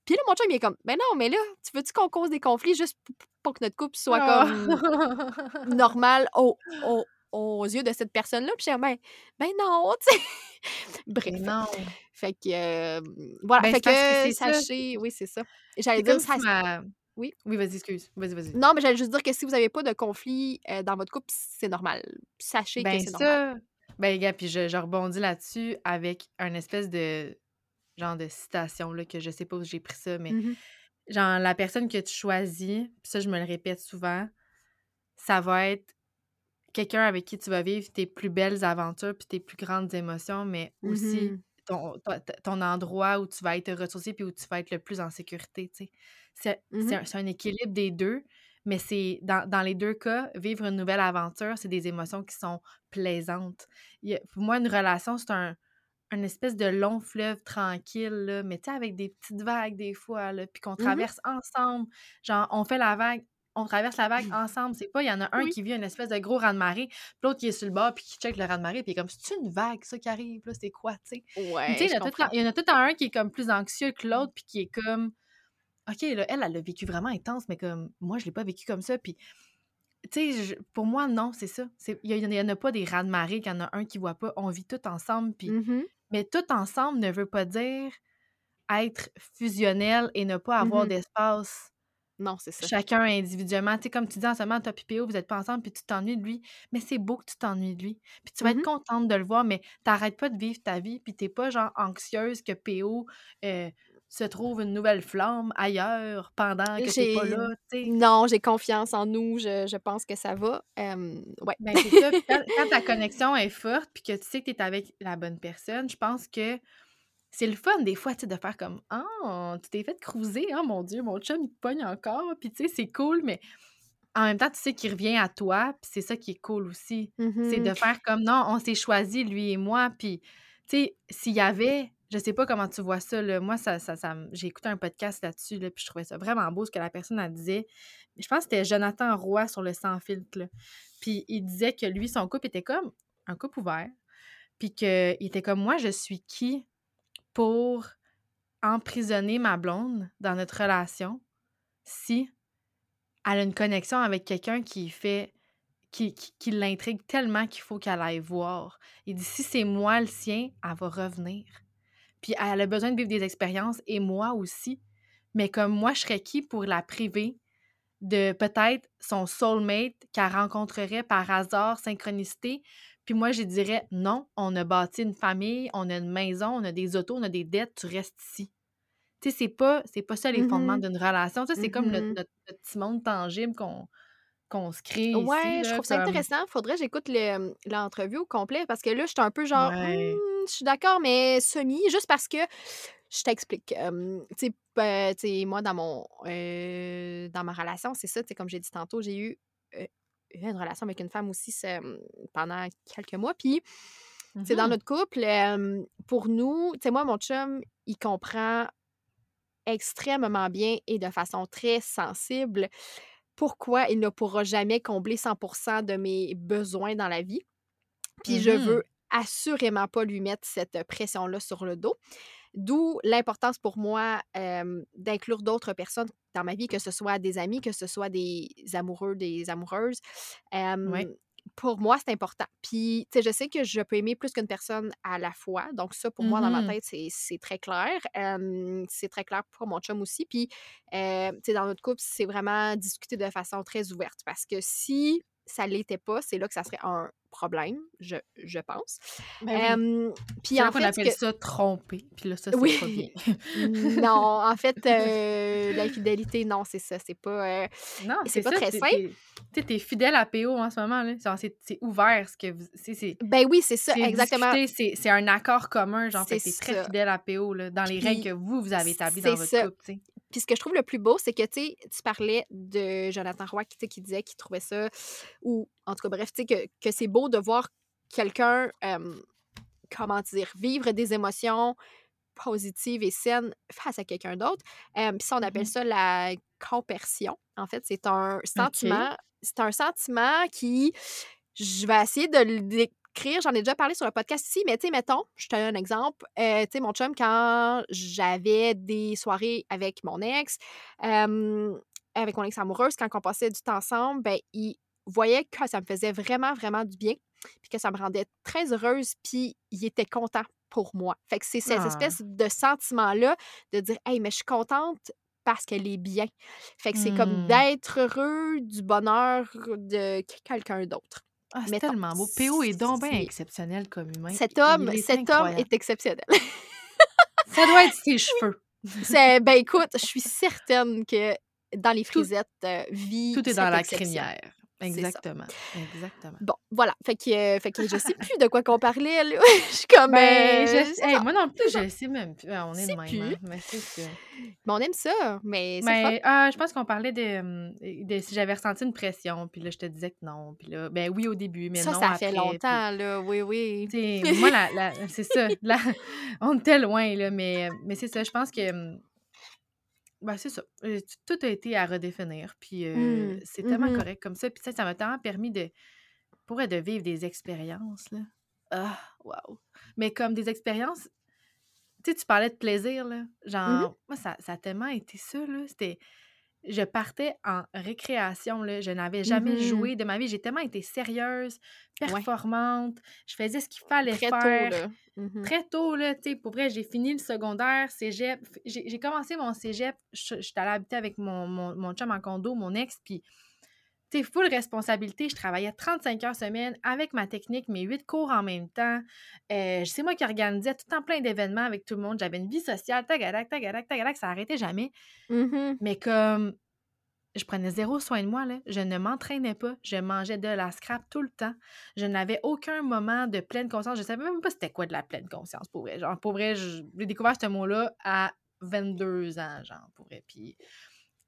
Puis là, mon chum il est comme ben non, mais là, tu veux-tu qu'on cause des conflits juste pour que notre couple soit comme Ah! normal au- au- aux yeux de cette personne-là. Puis j'étais ben, ben non, tu sais. [laughs] Bref. Mais non. Fait que, euh, voilà. Ben, fait que que, c'est ça. sachez, oui, c'est ça. J'allais dire, ça, ma oui? Oui, vas-y, excuse. Vas-y, vas-y. Non, mais j'allais juste dire que si vous n'avez pas de conflit euh, dans votre couple, c'est normal. Sachez que Ben c'est normal. ça ben gars, puis je je rebondis là-dessus avec un espèce de genre de citation, là, que je sais pas où j'ai pris ça, mais Mhm. genre la personne que tu choisis, puis ça, je me le répète souvent, ça va être quelqu'un avec qui tu vas vivre tes plus belles aventures puis tes plus grandes émotions, mais aussi Mhm. ton, ton, ton endroit où tu vas être ressourcé puis où tu vas être le plus en sécurité. C'est Mhm. un, un équilibre des deux, mais c'est dans, dans les deux cas, vivre une nouvelle aventure, c'est des émotions qui sont plaisantes. Il pour moi, une relation, c'est un, un espèce de long fleuve tranquille, là, mais tu sais, avec des petites vagues des fois, là, puis qu'on Mhm. traverse ensemble. Genre, on fait la vague, on traverse la vague ensemble. C'est pas, il y en a un Oui. qui vit une espèce de gros raz-de-marée, puis l'autre qui est sur le bord, puis qui check le raz-de-marée, puis il est comme, c'est une vague, ça, qui arrive, là, c'est quoi, tu sais? Puis, Ouais, il y en a tout il y en a un qui est comme plus anxieux que l'autre, puis qui est comme, OK, là, elle, elle l'a vécu vraiment intense, mais comme, moi, je l'ai pas vécu comme ça, puis tu sais, pour moi, non, c'est ça. Il y, en a- pas des raz de marée, qu'il y en a un qui voit pas. On vit tout ensemble. Puis... Mhm. Mais tout ensemble ne veut pas dire être fusionnel et ne pas avoir Mhm. d'espace Non, c'est ça. chacun individuellement. Tu sais, comme tu dis en ce moment, toi et PO, vous êtes pas ensemble, puis tu t'ennuies de lui. Mais c'est beau que tu t'ennuies de lui. Puis tu vas Mhm. être contente de le voir, mais t'arrêtes pas de vivre ta vie, puis t'es pas genre anxieuse que PO euh, se trouve une nouvelle flamme ailleurs pendant que t'es pas là, tu sais. Non, j'ai confiance en nous. Je, je pense que ça va. Euh, ouais. Ben, ça. Quand ta connexion est forte, puis que tu sais que tu es avec la bonne personne, je pense que c'est le fun des fois, tu sais, de faire comme Ah, tu t'es fait cruiser, oh mon Dieu, mon chum, il te pogne encore. Puis tu sais, c'est cool, mais en même temps, tu sais qu'il revient à toi, puis c'est ça qui est cool aussi. C'est de faire comme non, on s'est choisi, lui et moi. Puis, tu sais, s'il y avait, je sais pas comment tu vois ça, là, moi, ça, ça, ça j'ai écouté un podcast là-dessus, là, puis je trouvais ça vraiment beau ce que la personne elle disait. Je pense que c'était Jonathan Roy sur le sans filtre. là. Puis il disait que lui, son couple était comme un couple ouvert. Puis qu'il était comme moi, je suis qui pour emprisonner ma blonde dans notre relation si elle a une connexion avec quelqu'un qui fait qui, l'intrigue tellement qu'il faut qu'elle aille voir. Il dit si c'est moi le sien, elle va revenir. Puis elle a besoin de vivre des expériences et moi aussi. Mais comme moi, je serais qui pour la priver de peut-être son soulmate qu'elle rencontrerait par hasard, synchronicité. Puis moi, je dirais non, on a bâti une famille, on a une maison, on a des autos, on a des dettes, tu restes ici. Tu sais, c'est pas, c'est pas ça les fondements Mhm. d'une relation. Tu sais, c'est comme notre, Mhm. notre- notre petit monde tangible qu'on qu'on se crée Ouais, ici. je trouve ça intéressant. Faudrait que j'écoute le- l'entrevue au complet parce que là, je suis un peu genre, Ouais. Hmm, je suis d'accord, mais semi, juste parce que je t'explique. Euh, tu sais, moi, dans mon euh, dans ma relation, c'est ça, tu sais, comme j'ai dit tantôt, j'ai eu euh, une relation avec une femme aussi c'est, pendant quelques mois. Puis, tu sais, dans Mhm. notre couple, euh, pour nous, tu sais, moi, mon chum, il comprend extrêmement bien et de façon très sensible pourquoi il ne pourra jamais combler 100% de mes besoins dans la vie. Puis je Mhm. veux assurément pas lui mettre cette pression-là sur le dos. D'où l'importance pour moi euh, d'inclure d'autres personnes dans ma vie, que ce soit des amis, que ce soit des amoureux, des amoureuses. Euh. Pour moi, c'est important. Puis, tu sais, je sais que je peux aimer plus qu'une personne à la fois. Donc, ça, pour moi, dans ma Mhm. tête, c'est très clair. Euh, c'est très clair pour mon chum aussi. Puis, tu sais, dans notre couple, c'est vraiment discuter de façon très ouverte. Parce que si ça l'était pas, c'est là que ça serait un problème, je, je pense. Ben oui. Puis en fait, ce appelle que- ça tromper. Puis là, ça, c'est Oui. pas bien. [laughs] non, en fait, [laughs] euh, l'infidélité, non, c'est ça. C'est pas. euh, non, c'est pas ça, très simple. Tu sais, t'es fidèle à PO en ce moment. là. C'est ouvert ce que vous. Ben oui, c'est ça, exactement. c'est c'est un accord commun. Genre, C'est t'es très fidèle à PO là, dans les Puis, règles que vous, vous avez établies dans votre ça. couple. tu. Puis ce que je trouve le plus beau, c'est que, tu parlais de Jonathan Roy qui, disait qu'il trouvait ça, ou en tout cas, bref, que, que c'est beau de voir quelqu'un, euh, comment dire, vivre des émotions positive et saine face à quelqu'un d'autre. Euh, puis ça, on appelle Mhm. ça la compersion. En fait, c'est un sentiment, c'est un sentiment qui, je vais essayer de le décrire. J'en ai déjà parlé sur le podcast ici, mais tu sais, mettons, je te donne un exemple. Euh, tu sais, mon chum, quand j'avais des soirées avec mon ex, euh, avec mon ex amoureuse, quand on passait du temps ensemble, ben, il voyait que ça me faisait vraiment, vraiment du bien, puis que ça me rendait très heureuse, puis il était content pour moi. Fait que c'est cette Ah. espèce de sentiment-là de dire Hey, mais je suis contente parce qu'elle est bien. Fait que c'est comme Hmm. d'être heureux du bonheur de quelqu'un d'autre. Ah, c'est Mettons, tellement beau. PO est donc bien exceptionnel comme humain. Cet homme, est cet homme est exceptionnel. [laughs] Ça doit être ses cheveux. [laughs] C'est- ben écoute, je suis certaine que dans les frisettes euh, vit Tout est dans la crinière. Exactement. Exactement. Bon, voilà. Fait que, euh, fait que je sais plus de quoi qu'on parlait, là. [laughs] Je suis comme. Ben, euh, je- hey, moi non plus, je [laughs] sais même plus. Ah, on est de même, plus. hein, mais c'est ça. Mais on aime ça, mais. Mais ah, je pense qu'on parlait de, hum, de si j'avais ressenti une pression, puis là, je te disais que non. Puis là, ben oui au début, mais Ça, non ça fait puis- longtemps, là. Oui, oui. [laughs] Moi, la, la- c'est ça. Là, on était loin, là, mais, mais c'est ça. Je pense que. Ben, c'est ça. Euh, t- Tout a été à redéfinir. Puis euh, Mm, c'est tellement mhm. correct comme ça. Puis ça, ça m'a tellement permis de. Pour de vivre des expériences, là. Ah, waouh. Mais comme des expériences. Tu sais, tu parlais de plaisir, là. Genre, Mhm. moi, ça, ça a tellement été ça, là. C'était. Je partais en récréation, là. Je n'avais jamais Mhm. joué de ma vie. J'ai tellement été sérieuse, Ouais. performante. Je faisais ce qu'il fallait Très faire. tôt, là. Mhm. Très tôt, là, tu sais, pour vrai, j'ai fini le secondaire, cégep. J'ai commencé mon cégep, j'étais allée habiter avec mon, mon, mon chum en condo, mon ex, puis, sais, full responsabilité. Je travaillais 35 heures semaine avec ma technique, mes huit cours en même temps. Euh, c'est moi qui organisais tout temps plein d'événements avec tout le monde. J'avais une vie sociale, tagadac, tagadac, tagadac, ça arrêtait jamais. Mhm. Mais comme je prenais zéro soin de moi, là. je ne m'entraînais pas, je mangeais de la scrap tout le temps. Je n'avais aucun moment de pleine conscience. Je savais même pas c'était quoi de la pleine conscience, pour vrai. Genre, pour vrai, j'ai découvert ce mot-là à 22 ans, genre, pour vrai. Puis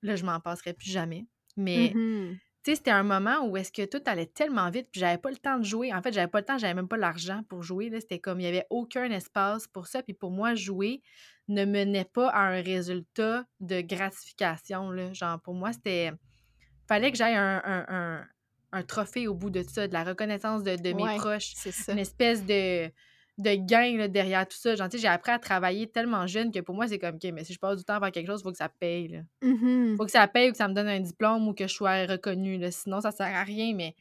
là, je m'en passerai plus jamais. Mais, tu sais, c'était un moment où est-ce que tout allait tellement vite, puis j'avais pas le temps de jouer. En fait, j'avais pas le temps, j'avais même pas l'argent pour jouer. C'était comme, il y avait aucun espace pour ça. Puis pour moi, jouer ne menait pas à un résultat de gratification. Là. Genre, pour moi, c'était. Fallait que j'aille un, un, un- un trophée au bout de ça, de la reconnaissance de, de mes Ouais, proches, C'est ça. une espèce de, de gain là, derrière tout ça. Genre, j'ai appris à travailler tellement jeune que pour moi, c'est comme, OK, mais si je passe du temps à faire quelque chose, il faut que ça paye. Là. Mhm. faut que ça paye ou que ça me donne un diplôme ou que je sois reconnue. Là. Sinon, ça sert à rien, mais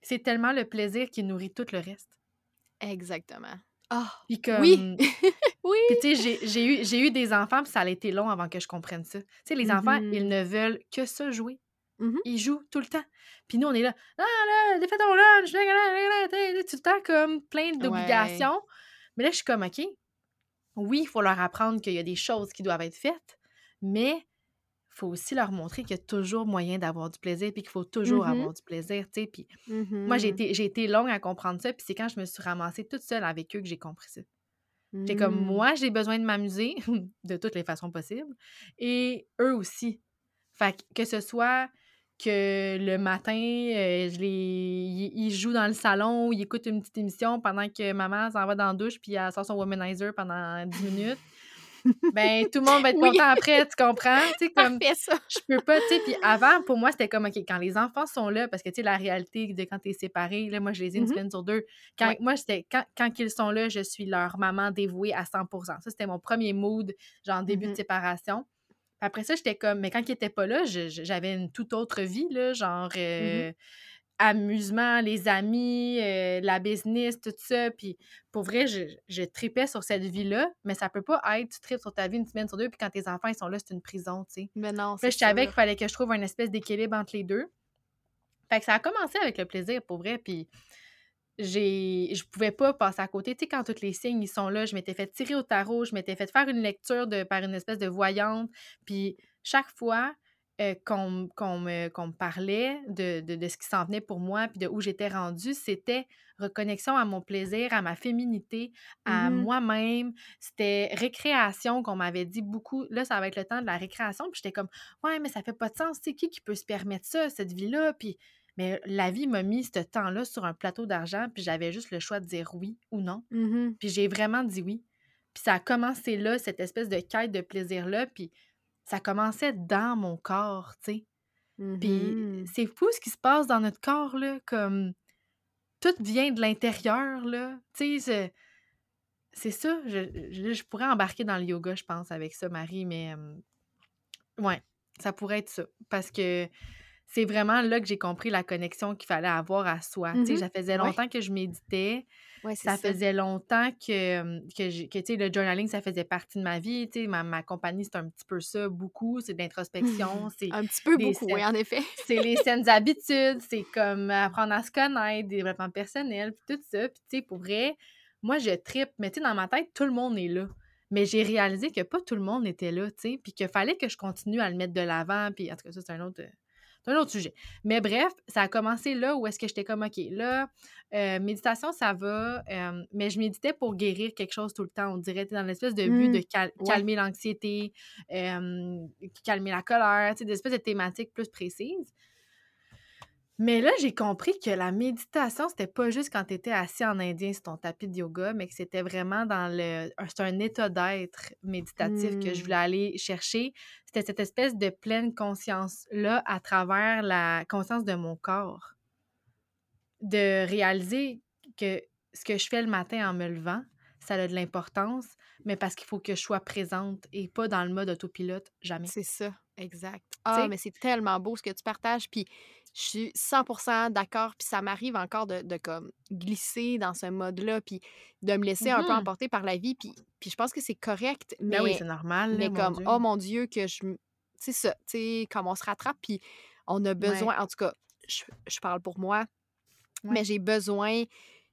c'est tellement le plaisir qui nourrit tout le reste. Exactement. Ah, Puis comme... oui! [laughs] oui! Puis tu sais, j'ai- eu, des enfants, puis ça a été long avant que je comprenne ça. Tu sais, les enfants, ils ne veulent que ça jouer. Mhm. Ils jouent tout le temps. Puis nous, on est là, ah là, fais ton lunch, là, là, là, là, là, tout le temps comme plein d'obligations. Mais là, je suis comme, OK, oui, il faut leur apprendre qu'il y a des choses qui doivent être faites, mais il faut aussi leur montrer qu'il y a toujours moyen d'avoir du plaisir, puis qu'il faut toujours Mhm. avoir du plaisir, tu sais. Puis Mhm. moi, j'ai été, j'ai été longue à comprendre ça, puis c'est quand je me suis ramassée toute seule avec eux que j'ai compris ça. J'ai comme, Mhm. moi, j'ai besoin de m'amuser [laughs] de toutes les façons possibles, et eux aussi. Fait que, que ce soit que le matin, euh, je les... ils, ils jouent dans le salon ou ils écoutent une petite émission pendant que maman s'en va dans la douche puis elle sort son womanizer pendant 10 [laughs] minutes. ben, tout le monde va être Oui. content après, tu comprends? Tu sais, [laughs] comme, ça! je peux pas, tu sais, puis avant, pour moi, c'était comme, OK, quand les enfants sont là, parce que, tu sais, la réalité de quand t'es séparé, là, moi, je les ai une Mhm. semaine sur deux. Quand, Ouais. Moi, quand, quand ils sont là, je suis leur maman dévouée à 100% Ça, c'était mon premier mood, genre, début Mhm. de séparation. Après ça, j'étais comme, mais quand ils étaient pas là, j'avais une toute autre vie, là, genre, euh, amusement, les amis, euh, la business, tout ça. Puis pour vrai, je, je tripais sur cette vie-là, mais ça peut pas être, tu tripes sur ta vie une semaine sur deux, puis quand tes enfants, ils sont là, c'est une prison, tu sais. Mais non, là, c'est je savais qu'il fallait que je trouve une espèce d'équilibre entre les deux. Fait que ça a commencé avec le plaisir, pour vrai, puis j'ai je pouvais pas passer à côté. Tu sais, quand tous les signes, ils sont là, je m'étais fait tirer au tarot, je m'étais fait faire une lecture de, par une espèce de voyante, puis chaque fois euh, qu'on me, me parlait de, de, de ce qui s'en venait pour moi, puis de où j'étais rendue, c'était reconnexion à mon plaisir, à ma féminité, à Mhm. moi-même. C'était récréation qu'on m'avait dit beaucoup. Là, ça va être le temps de la récréation. Puis j'étais comme, ouais, mais ça fait pas de sens. C'est qui qui peut se permettre ça, cette vie-là? Puis, mais la vie m'a mis ce temps-là sur un plateau d'argent, puis j'avais juste le choix de dire oui ou non. Mhm. Puis j'ai vraiment dit oui. Puis ça a commencé là, cette espèce de quête de plaisir-là, puis ça commençait dans mon corps, tu sais. Puis Mhm. c'est fou ce qui se passe dans notre corps, là, comme tout vient de l'intérieur, là. Tu sais, c'est ça. Je, je, je pourrais embarquer dans le yoga, je pense, avec ça, Marie, mais euh, ouais, ça pourrait être ça. Parce que c'est vraiment là que j'ai compris la connexion qu'il fallait avoir à soi. Tu sais, Mhm. ça faisait Ouais. longtemps que je méditais. Ouais, Ça ça. faisait longtemps que, que, j'ai- que, tu sais, le journaling, ça faisait partie de ma vie. Tu sais, ma, ma compagnie, c'est un petit peu ça, beaucoup. C'est de l'introspection, c'est Un petit peu beaucoup, oui, en effet. c'est les [laughs] saines habitudes, c'est comme apprendre à se connaître, développement personnel, puis tout ça. Puis, tu sais, pour vrai, moi, je tripe. Mais, tu sais, dans ma tête, tout le monde est là. Mais j'ai réalisé que pas tout le monde était là, tu sais, puis qu'il fallait que je continue à le mettre de l'avant. Puis, en tout cas, ça, c'est un autre. C'est un autre sujet. Mais bref, ça a commencé là où est-ce que j'étais comme, OK, là, euh, méditation, ça va, euh, mais je méditais pour guérir quelque chose tout le temps. On dirait, dans l'espèce de but Mm, de cal- ouais. calmer l'anxiété, euh, calmer la colère, tu sais, des espèces de thématiques plus précises. Mais là, j'ai compris que la méditation, c'était pas juste quand tu étais assis en indien sur ton tapis de yoga, mais que c'était vraiment dans le. C'est un état d'être méditatif que je Mm. voulais aller chercher. C'était cette espèce de pleine conscience-là à travers la conscience de mon corps. De réaliser que ce que je fais le matin en me levant, ça a de l'importance, mais parce qu'il faut que je sois présente et pas dans le mode autopilote, jamais. C'est ça, exact. Tu Ah, sais? mais c'est tellement beau ce que tu partages, puis je suis 100% d'accord, puis ça m'arrive encore de, de comme glisser dans ce mode-là, puis de me laisser un peu emporter par la vie, puis, puis je pense que c'est correct, mais, Ben oui, c'est normal, là, mais comme, Dieu. oh mon Dieu, que je... C'est ça, tu sais, comme on se rattrape, puis on a besoin, en tout cas, je, je parle pour moi, Ouais. mais j'ai besoin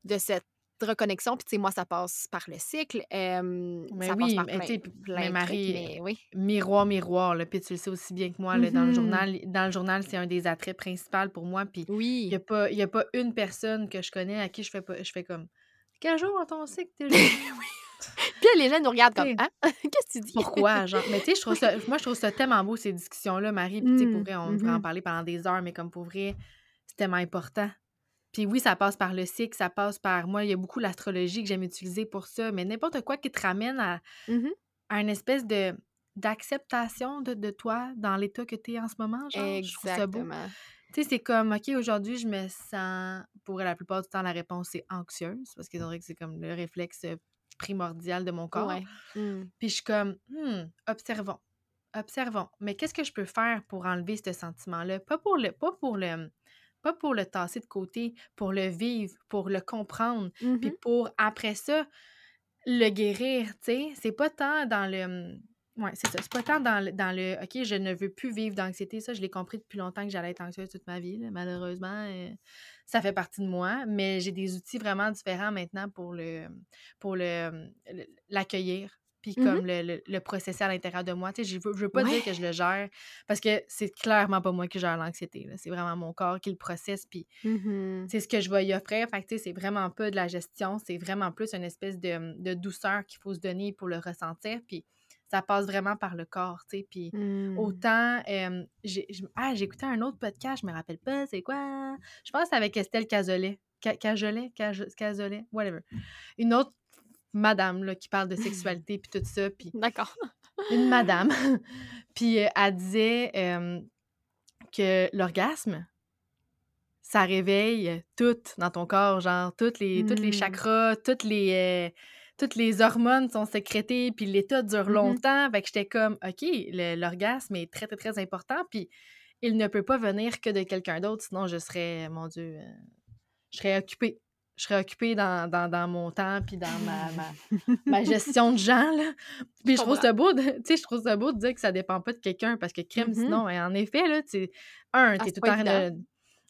de cette reconnexion, puis tu sais, moi, ça passe par le cycle, euh, Mais ça passe oui, par mais plein, tu sais, plein mais de Marie, trucs, mais oui. miroir, miroir, là, puis tu le sais aussi bien que moi, là, dans le Mhm. journal, dans le journal, c'est un des attraits principaux pour moi, puis il Oui. n'y a, pas- y a pas une personne que je connais à qui je fais pas, je fais comme « Quel jour dans ton cycle t'es [laughs] Puis là, les gens nous regardent comme. Hein? [laughs] Qu'est-ce que tu dis? Pourquoi? Genre, mais tu sais, je trouve ça, moi, je trouve ça tellement beau, ces discussions-là, Marie, puis tu sais, pour Mm, vrai, on pourrait en parler pendant des heures, mais comme pour vrai, c'est tellement important. Puis oui, ça passe par le cycle, ça passe par... Moi, il y a beaucoup l'astrologie que j'aime utiliser pour ça, mais n'importe quoi qui te ramène à, à une espèce de d'acceptation de, de toi dans l'état que tu es en ce moment, genre. Exactement. Tu sais, c'est comme, OK, aujourd'hui, je me sens... Pour la plupart du temps, la réponse, c'est anxieuse, parce c'est vrai que c'est comme le réflexe primordial de mon corps. Ouais. Mm. Puis je suis comme, hmm, observons, observons. Mais qu'est-ce que je peux faire pour enlever ce sentiment-là? Pas pour le, pas pour le, pas pour le tasser de côté, pour le vivre, pour le comprendre, puis Mhm. pour après ça le guérir, tu sais. C'est pas tant dans le, ouais, c'est ça. C'est pas tant dans le, dans le, ok, je ne veux plus vivre d'anxiété. Ça, je l'ai compris depuis longtemps que j'allais être anxieuse toute ma vie. là. Malheureusement, euh, ça fait partie de moi. Mais j'ai des outils vraiment différents maintenant pour le, pour le, le- l'accueillir. Puis Mhm. comme le, le, le processer à l'intérieur de moi. Tu sais, je veux, je veux pas Ouais. dire que je le gère parce que c'est clairement pas moi qui gère l'anxiété. C'est vraiment mon corps qui le processe. Puis Mhm. c'est ce que je vais y offrir. Fait tu sais, c'est vraiment pas de la gestion, c'est vraiment plus une espèce de, de douceur qu'il faut se donner pour le ressentir. Puis ça passe vraiment par le corps, tu sais. Puis Mm. autant, euh, j'ai ah, j'ai écouté un autre podcast, je me rappelle pas, c'est quoi? Je pense que c'est avec Estelle Cazolet. Ca- Cajolet? Caj- Cazolet? Whatever. Une autre madame, là, qui parle de [laughs] sexualité puis tout ça. Puis D'accord. une madame. [laughs] [laughs] puis euh, elle disait euh, que l'orgasme, ça réveille tout dans ton corps, genre toutes les, toutes les Mm. chakras, toutes les, euh, toutes les hormones sont sécrétées, puis l'état dure Mhm. longtemps. Fait que j'étais comme, OK, l'orgasme est très, très, très important, puis il ne peut pas venir que de quelqu'un d'autre, sinon je serais, mon Dieu, euh, je serais occupée. Je serais occupée dans, dans, dans mon temps, puis dans ma, ma, [laughs] ma gestion de gens, là. Puis je trouve ça beau, de- je trouve ça beau de dire que ça dépend pas de quelqu'un, parce que crime, Mhm. sinon, hein, en effet, là, un, Ah, t'es c'est tout le temps en train de...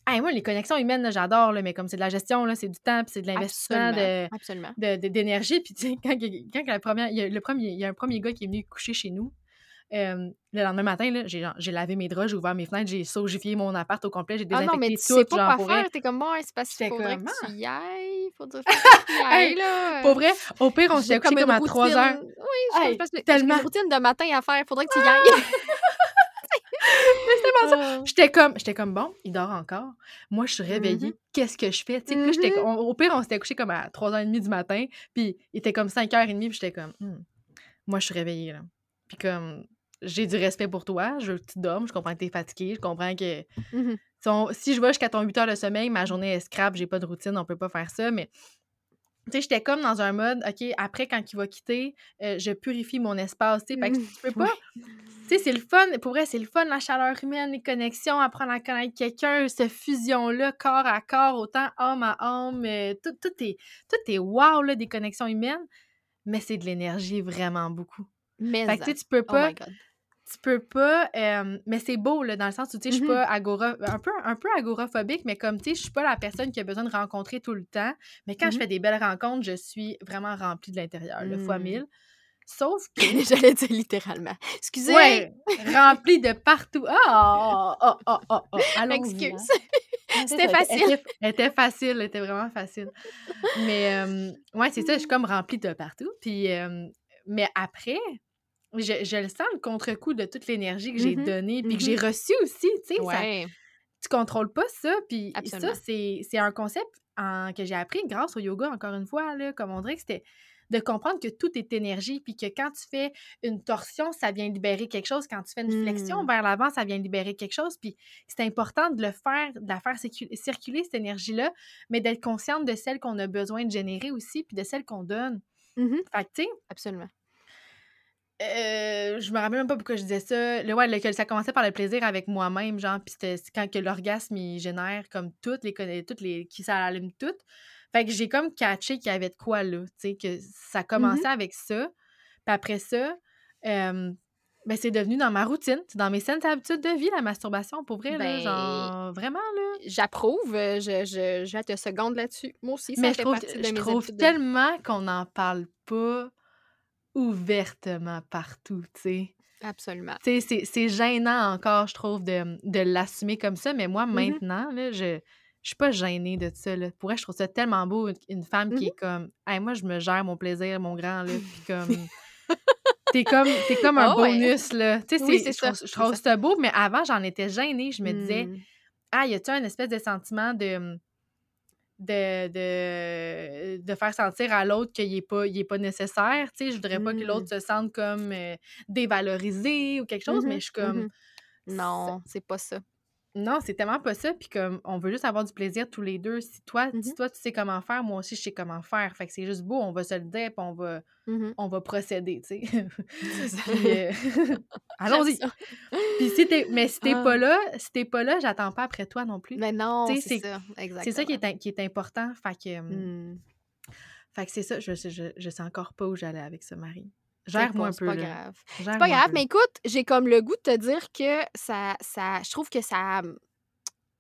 Hey, moi, les connexions humaines, j'adore, mais comme c'est de la gestion, là, c'est du temps, puis c'est de l'investissement Absolument. de, Absolument. de- de- d'énergie. Puis, quand, quand la première, il y a le premier, il y a un premier gars qui est venu coucher chez nous. Euh, le lendemain matin, là, j'ai, j'ai lavé mes draps, j'ai ouvert mes fenêtres, j'ai saugifié mon appart au complet, j'ai Ah désinfecté non, mais tu tout, sais pas quoi faire. T'es comme, bon, c'est parce qu'il faudrait comme, que ah. tu y ailles. Faudrait que tu y ailles, là. Pour vrai, au pire, on s'est couché comme à 3 heures. Oui, je Hey, pense que j'ai tellement. une routine de matin à faire. Faudrait que tu y ailles. [laughs] C'est vraiment ça. J'étais comme, j'étais comme, bon, il dort encore. Moi, je suis réveillée. Mhm. Qu'est-ce que je fais? J'étais- Mhm. on- au pire, on s'était couché comme à 3h30 du matin. Puis il était comme 5h30. Puis j'étais comme, Hmm, moi, je suis réveillée, là. Puis comme, j'ai du respect pour toi. Je veux que tu dormes. Je comprends que t'es fatiguée. Je comprends que Mhm. si, je vais jusqu'à ton 8 heures de sommeil, ma journée est scrap, j'ai pas de routine, on peut pas faire ça, mais tu sais, j'étais comme dans un mode, OK, après, quand il va quitter, euh, je purifie mon espace, tu sais, fait que tu peux pas... Ouais. Tu sais, c'est le fun, pour vrai, c'est le fun, la chaleur humaine, les connexions, apprendre à connaître quelqu'un, cette fusion-là, corps à corps, autant homme à homme, euh, tout, tout est, tout est wow, là, des connexions humaines, mais c'est de l'énergie vraiment beaucoup. Mais Fait que, tu tu peux oh pas. Tu peux pas euh, mais c'est beau là dans le sens où tu sais je suis Mhm. pas agora un peu un peu agoraphobique mais comme tu sais je suis pas la personne qui a besoin de rencontrer tout le temps mais quand je Mhm. fais des belles rencontres je suis vraiment remplie de l'intérieur le fois Mm. mille sauf que [laughs] J'allais dire littéralement. Excusez. ouais remplie de partout [laughs] ah oh, oh, oh, oh, oh. Excuse. hein. C'était facile. Était, elle était facile, elle était vraiment facile. Mais euh, ouais, c'est ça, je suis comme remplie de partout. Puis, euh, mais après, je, je le sens le contre-coup de toute l'énergie que j'ai Mhm, donnée, puis que mhm. j'ai reçue aussi, tu sais. ça-. Tu contrôles pas ça, puis ça, c'est un concept en- que j'ai appris grâce au yoga, encore une fois, là, comme on dirait que c'était de comprendre que tout est énergie, puis que quand tu fais une torsion, ça vient libérer quelque chose. Quand tu fais une flexion Mm. vers l'avant, ça vient libérer quelque chose. Puis c'est important de le faire, de la faire circu- circuler, cette énergie-là, mais d'être consciente de celle qu'on a besoin de générer aussi, puis de celle qu'on donne. Mhm. Fait que, tu sais, Absolument. Euh, je me rappelle même pas pourquoi je disais ça. Le, ouais, le- ça commençait par le plaisir avec moi-même, genre, puis c'était quand que l'orgasme, il génère comme toutes les, toutes les, qui ça allume toutes. Fait que j'ai comme catché qu'il y avait de quoi là, tu sais, que ça commençait avec ça. Puis après ça, euh, ben c'est devenu dans ma routine, dans mes saines habitudes de vie, la masturbation, pour vrai, là, Ben, genre, vraiment, là. J'approuve. euh, Je, je, je te seconde là-dessus. Moi aussi, ça Mais je fait trouve, partie de je mes trouve vie. tellement qu'on n'en parle pas ouvertement partout, tu sais. Absolument. Tu sais, c'est- c'est gênant encore, je trouve, de, de l'assumer comme ça, mais moi, Mhm. maintenant, là, je, je suis pas gênée de ça. Là. Pour vrai, je trouve ça tellement beau, une, femme qui est comme hey, moi, je me gère mon plaisir, mon grand, là, puis comme. [laughs] T'es comme, t'es comme un Ah ouais. bonus, là. Tu sais, Oui, je trouve, ça, je c'est trouve ça. ça beau, mais avant, j'en étais gênée. Je me disais, ah, y a-tu un espèce de sentiment de. De, de, de faire sentir à l'autre qu'il n'est pas, il est pas nécessaire. Tu sais, je voudrais pas que l'autre se sente comme euh, dévalorisé ou quelque chose, mais Mhm, je suis comme, mhm. Non, c'est pas ça. Non, c'est tellement pas ça. Puis comme, on veut juste avoir du plaisir tous les deux. Si toi, si Mhm. toi, tu sais comment faire, moi aussi, je sais comment faire. Fait que c'est juste beau, on va se le dire, puis on va, Mhm. on va procéder, tu sais. [laughs] Euh, [laughs] allons-y. Puis si t'es, mais si t'es Ah. pas là, si t'es pas là, j'attends pas après toi non plus. Mais non, c'est ça. Exactement. C'est ça qui est, qui est important. Fait que, euh, Mm. fait que c'est ça. Je, je, je, sais encore pas où j'allais avec ça, Marie. C'est Gère-moi pas- un c'est peu. pas là. grave. C'est pas grave, mais écoute, j'ai comme le goût de te dire que ça, ça je trouve que ça,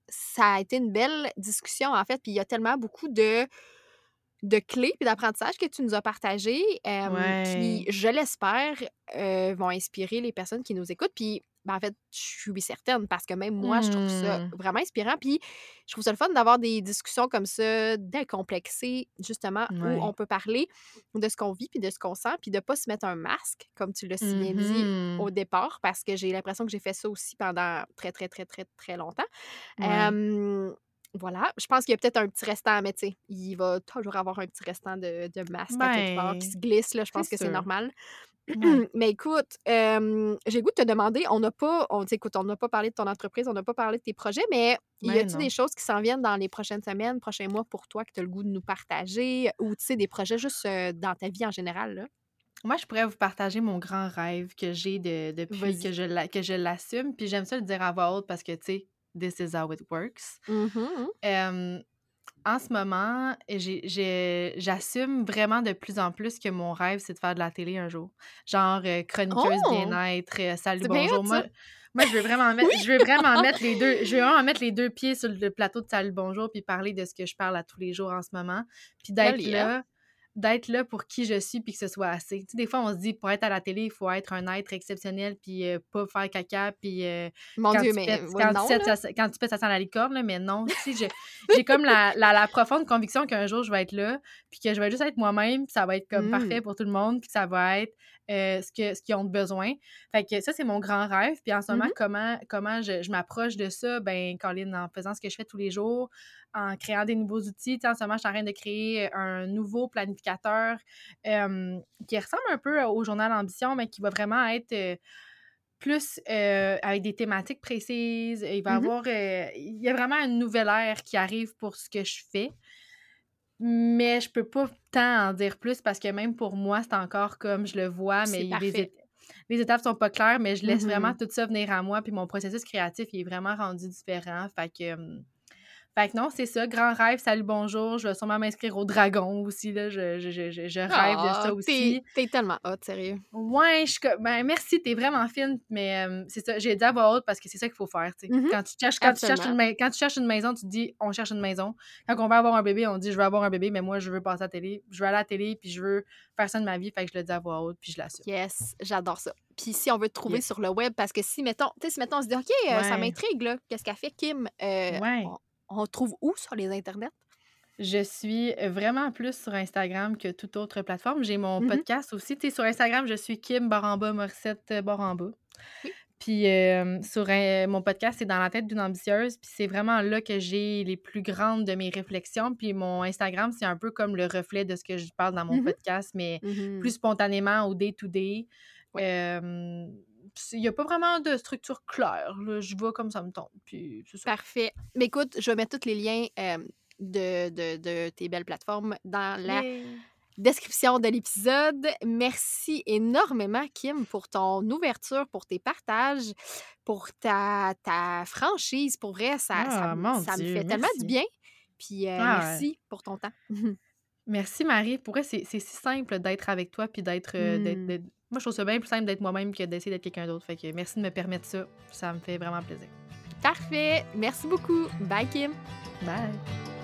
ça a été une belle discussion, en fait, puis il y a tellement beaucoup de, de clés puis d'apprentissage que tu nous as partagés euh, Ouais. qui, je l'espère, euh, vont inspirer les personnes qui nous écoutent. Puis, ben, en fait, je suis certaine parce que même moi, je trouve ça Mm. vraiment inspirant. Puis, je trouve ça le fun d'avoir des discussions comme ça, décomplexées, justement, Ouais. où on peut parler de ce qu'on vit puis de ce qu'on sent, puis de pas se mettre un masque, comme tu l'as si bien dit Mhm. au départ, parce que j'ai l'impression que j'ai fait ça aussi pendant très, très, très, très, très longtemps. Ouais. Euh, voilà, je pense qu'il y a peut-être un petit restant, mais tu sais, il va toujours avoir un petit restant de, de masque à quelque part qui se glisse, là, je pense que c'est normal. Ouais. [clears throat] mais écoute, euh, j'ai le goût de te demander, on n'a pas, on, écoute, on n'a pas parlé de ton entreprise, on n'a pas parlé de tes projets, mais y a-t-il des choses qui s'en viennent dans les prochaines semaines, prochains mois pour toi que tu as le goût de nous partager, ou tu sais, des projets juste euh, dans ta vie en général, là? Moi, je pourrais vous partager mon grand rêve que j'ai de- depuis que je la- que je l'assume. Puis j'aime ça le dire à voix haute parce que, tu sais, this is how it works. Mhm. Euh, en ce moment, j'assume vraiment de plus en plus que mon rêve, c'est de faire de la télé un jour. Genre euh, chroniqueuse Oh! bien-être, euh, salut, bien bonjour. Moi, je veux vraiment mettre, je veux vraiment [laughs] mettre les deux, je veux vraiment mettre les deux pieds sur le plateau de salut, bonjour, puis parler de ce que je parle à tous les jours en ce moment, puis d'être Joli, là, d'être là pour qui je suis, puis que ce soit assez. Tu sais, des fois, on se dit, pour être à la télé, il faut être un être exceptionnel, puis euh, pas faire caca, puis euh, Mon quand, Dieu, tu mais pètes, ouais, quand, non, tu pètes, ça, quand tu pètes, ça sent la licorne, là, mais non. Tu sais, je- j'ai comme la, la, la profonde conviction qu'un jour, je vais être là, puis que je vais juste être moi-même, puis ça va être comme Mm. parfait pour tout le monde, puis ça va être euh, ce que ce qu'ils ont besoin. Fait que ça, c'est mon grand rêve. Puis en ce moment, Mhm. comment, comment je, je m'approche de ça? Ben, Colin, en faisant ce que je fais tous les jours, en créant des nouveaux outils. En ce moment, je suis en train de créer un nouveau planificateur euh, qui ressemble un peu au journal Ambition, mais qui va vraiment être euh, plus euh, avec des thématiques précises. Il va y Mhm. avoir. euh, il y a vraiment une nouvelle ère qui arrive pour ce que je fais. Mais je peux pas tant en dire plus parce que même pour moi, c'est encore comme je le vois, mais éta- les étapes sont pas claires, mais je laisse vraiment tout ça venir à moi. Puis mon processus créatif, il est vraiment rendu différent. Fait que. Fait que non, c'est ça, grand rêve, salut, bonjour. Je vais sûrement m'inscrire au dragon aussi, là. Je, je, je, je- rêve de Ah, ça aussi. T'es tellement hot, sérieux. Ouais, je ben merci, t'es vraiment fine, mais euh, c'est ça, j'ai dit à voix haute parce que c'est ça qu'il faut faire. Mhm. Quand tu cherches, quand tu cherches une quand tu cherches une maison, tu te dis on cherche une maison. Quand on va avoir un bébé, on dit je veux avoir un bébé, mais moi je veux passer à la télé, je veux aller à la télé, puis je veux faire ça de ma vie, fait que je le dis à voix haute, puis je l'assume. Yes, j'adore ça. Puis si on veut te trouver Yes. sur le web, parce que si, mettons, tu sais, si, mettons, on se dit, OK, euh, ça m'intrigue, là, qu'est-ce qu'elle fait, Kim? Euh, Ouais. on, on trouve où sur les internets? Je suis vraiment plus sur Instagram que toute autre plateforme. J'ai mon Mhm. podcast aussi. Sur Instagram, je suis Kim Baramba Morissette euh, Baramba. Oui. Puis euh, sur euh, mon podcast, c'est Dans la tête d'une ambitieuse. Puis c'est vraiment là que j'ai les plus grandes de mes réflexions. Puis mon Instagram, c'est un peu comme le reflet de ce que je parle dans mon Mhm. podcast, mais Mhm. plus spontanément au day-to-day. Ouais. Euh, il n'y a pas vraiment de structure claire. là. Je vais comme ça me tombe. Puis. Parfait. Mais écoute, je vais mettre tous les liens euh, de, de, de tes belles plateformes dans la description de l'épisode. Merci énormément, Kim, pour ton ouverture, pour tes partages, pour ta, ta franchise. Pour vrai, ça, ça, Ah, me- ça fait tellement du bien. Puis euh, Ah ouais. merci pour ton temps. [laughs] Merci Marie. Pour vrai, c'est si simple d'être avec toi puis d'être. euh, d'être- Mm. d'être- Moi, je trouve ça bien plus simple d'être moi-même que d'essayer d'être quelqu'un d'autre. Fait que merci de me permettre ça. Ça me fait vraiment plaisir. Parfait. Merci beaucoup. Bye, Kim. Bye!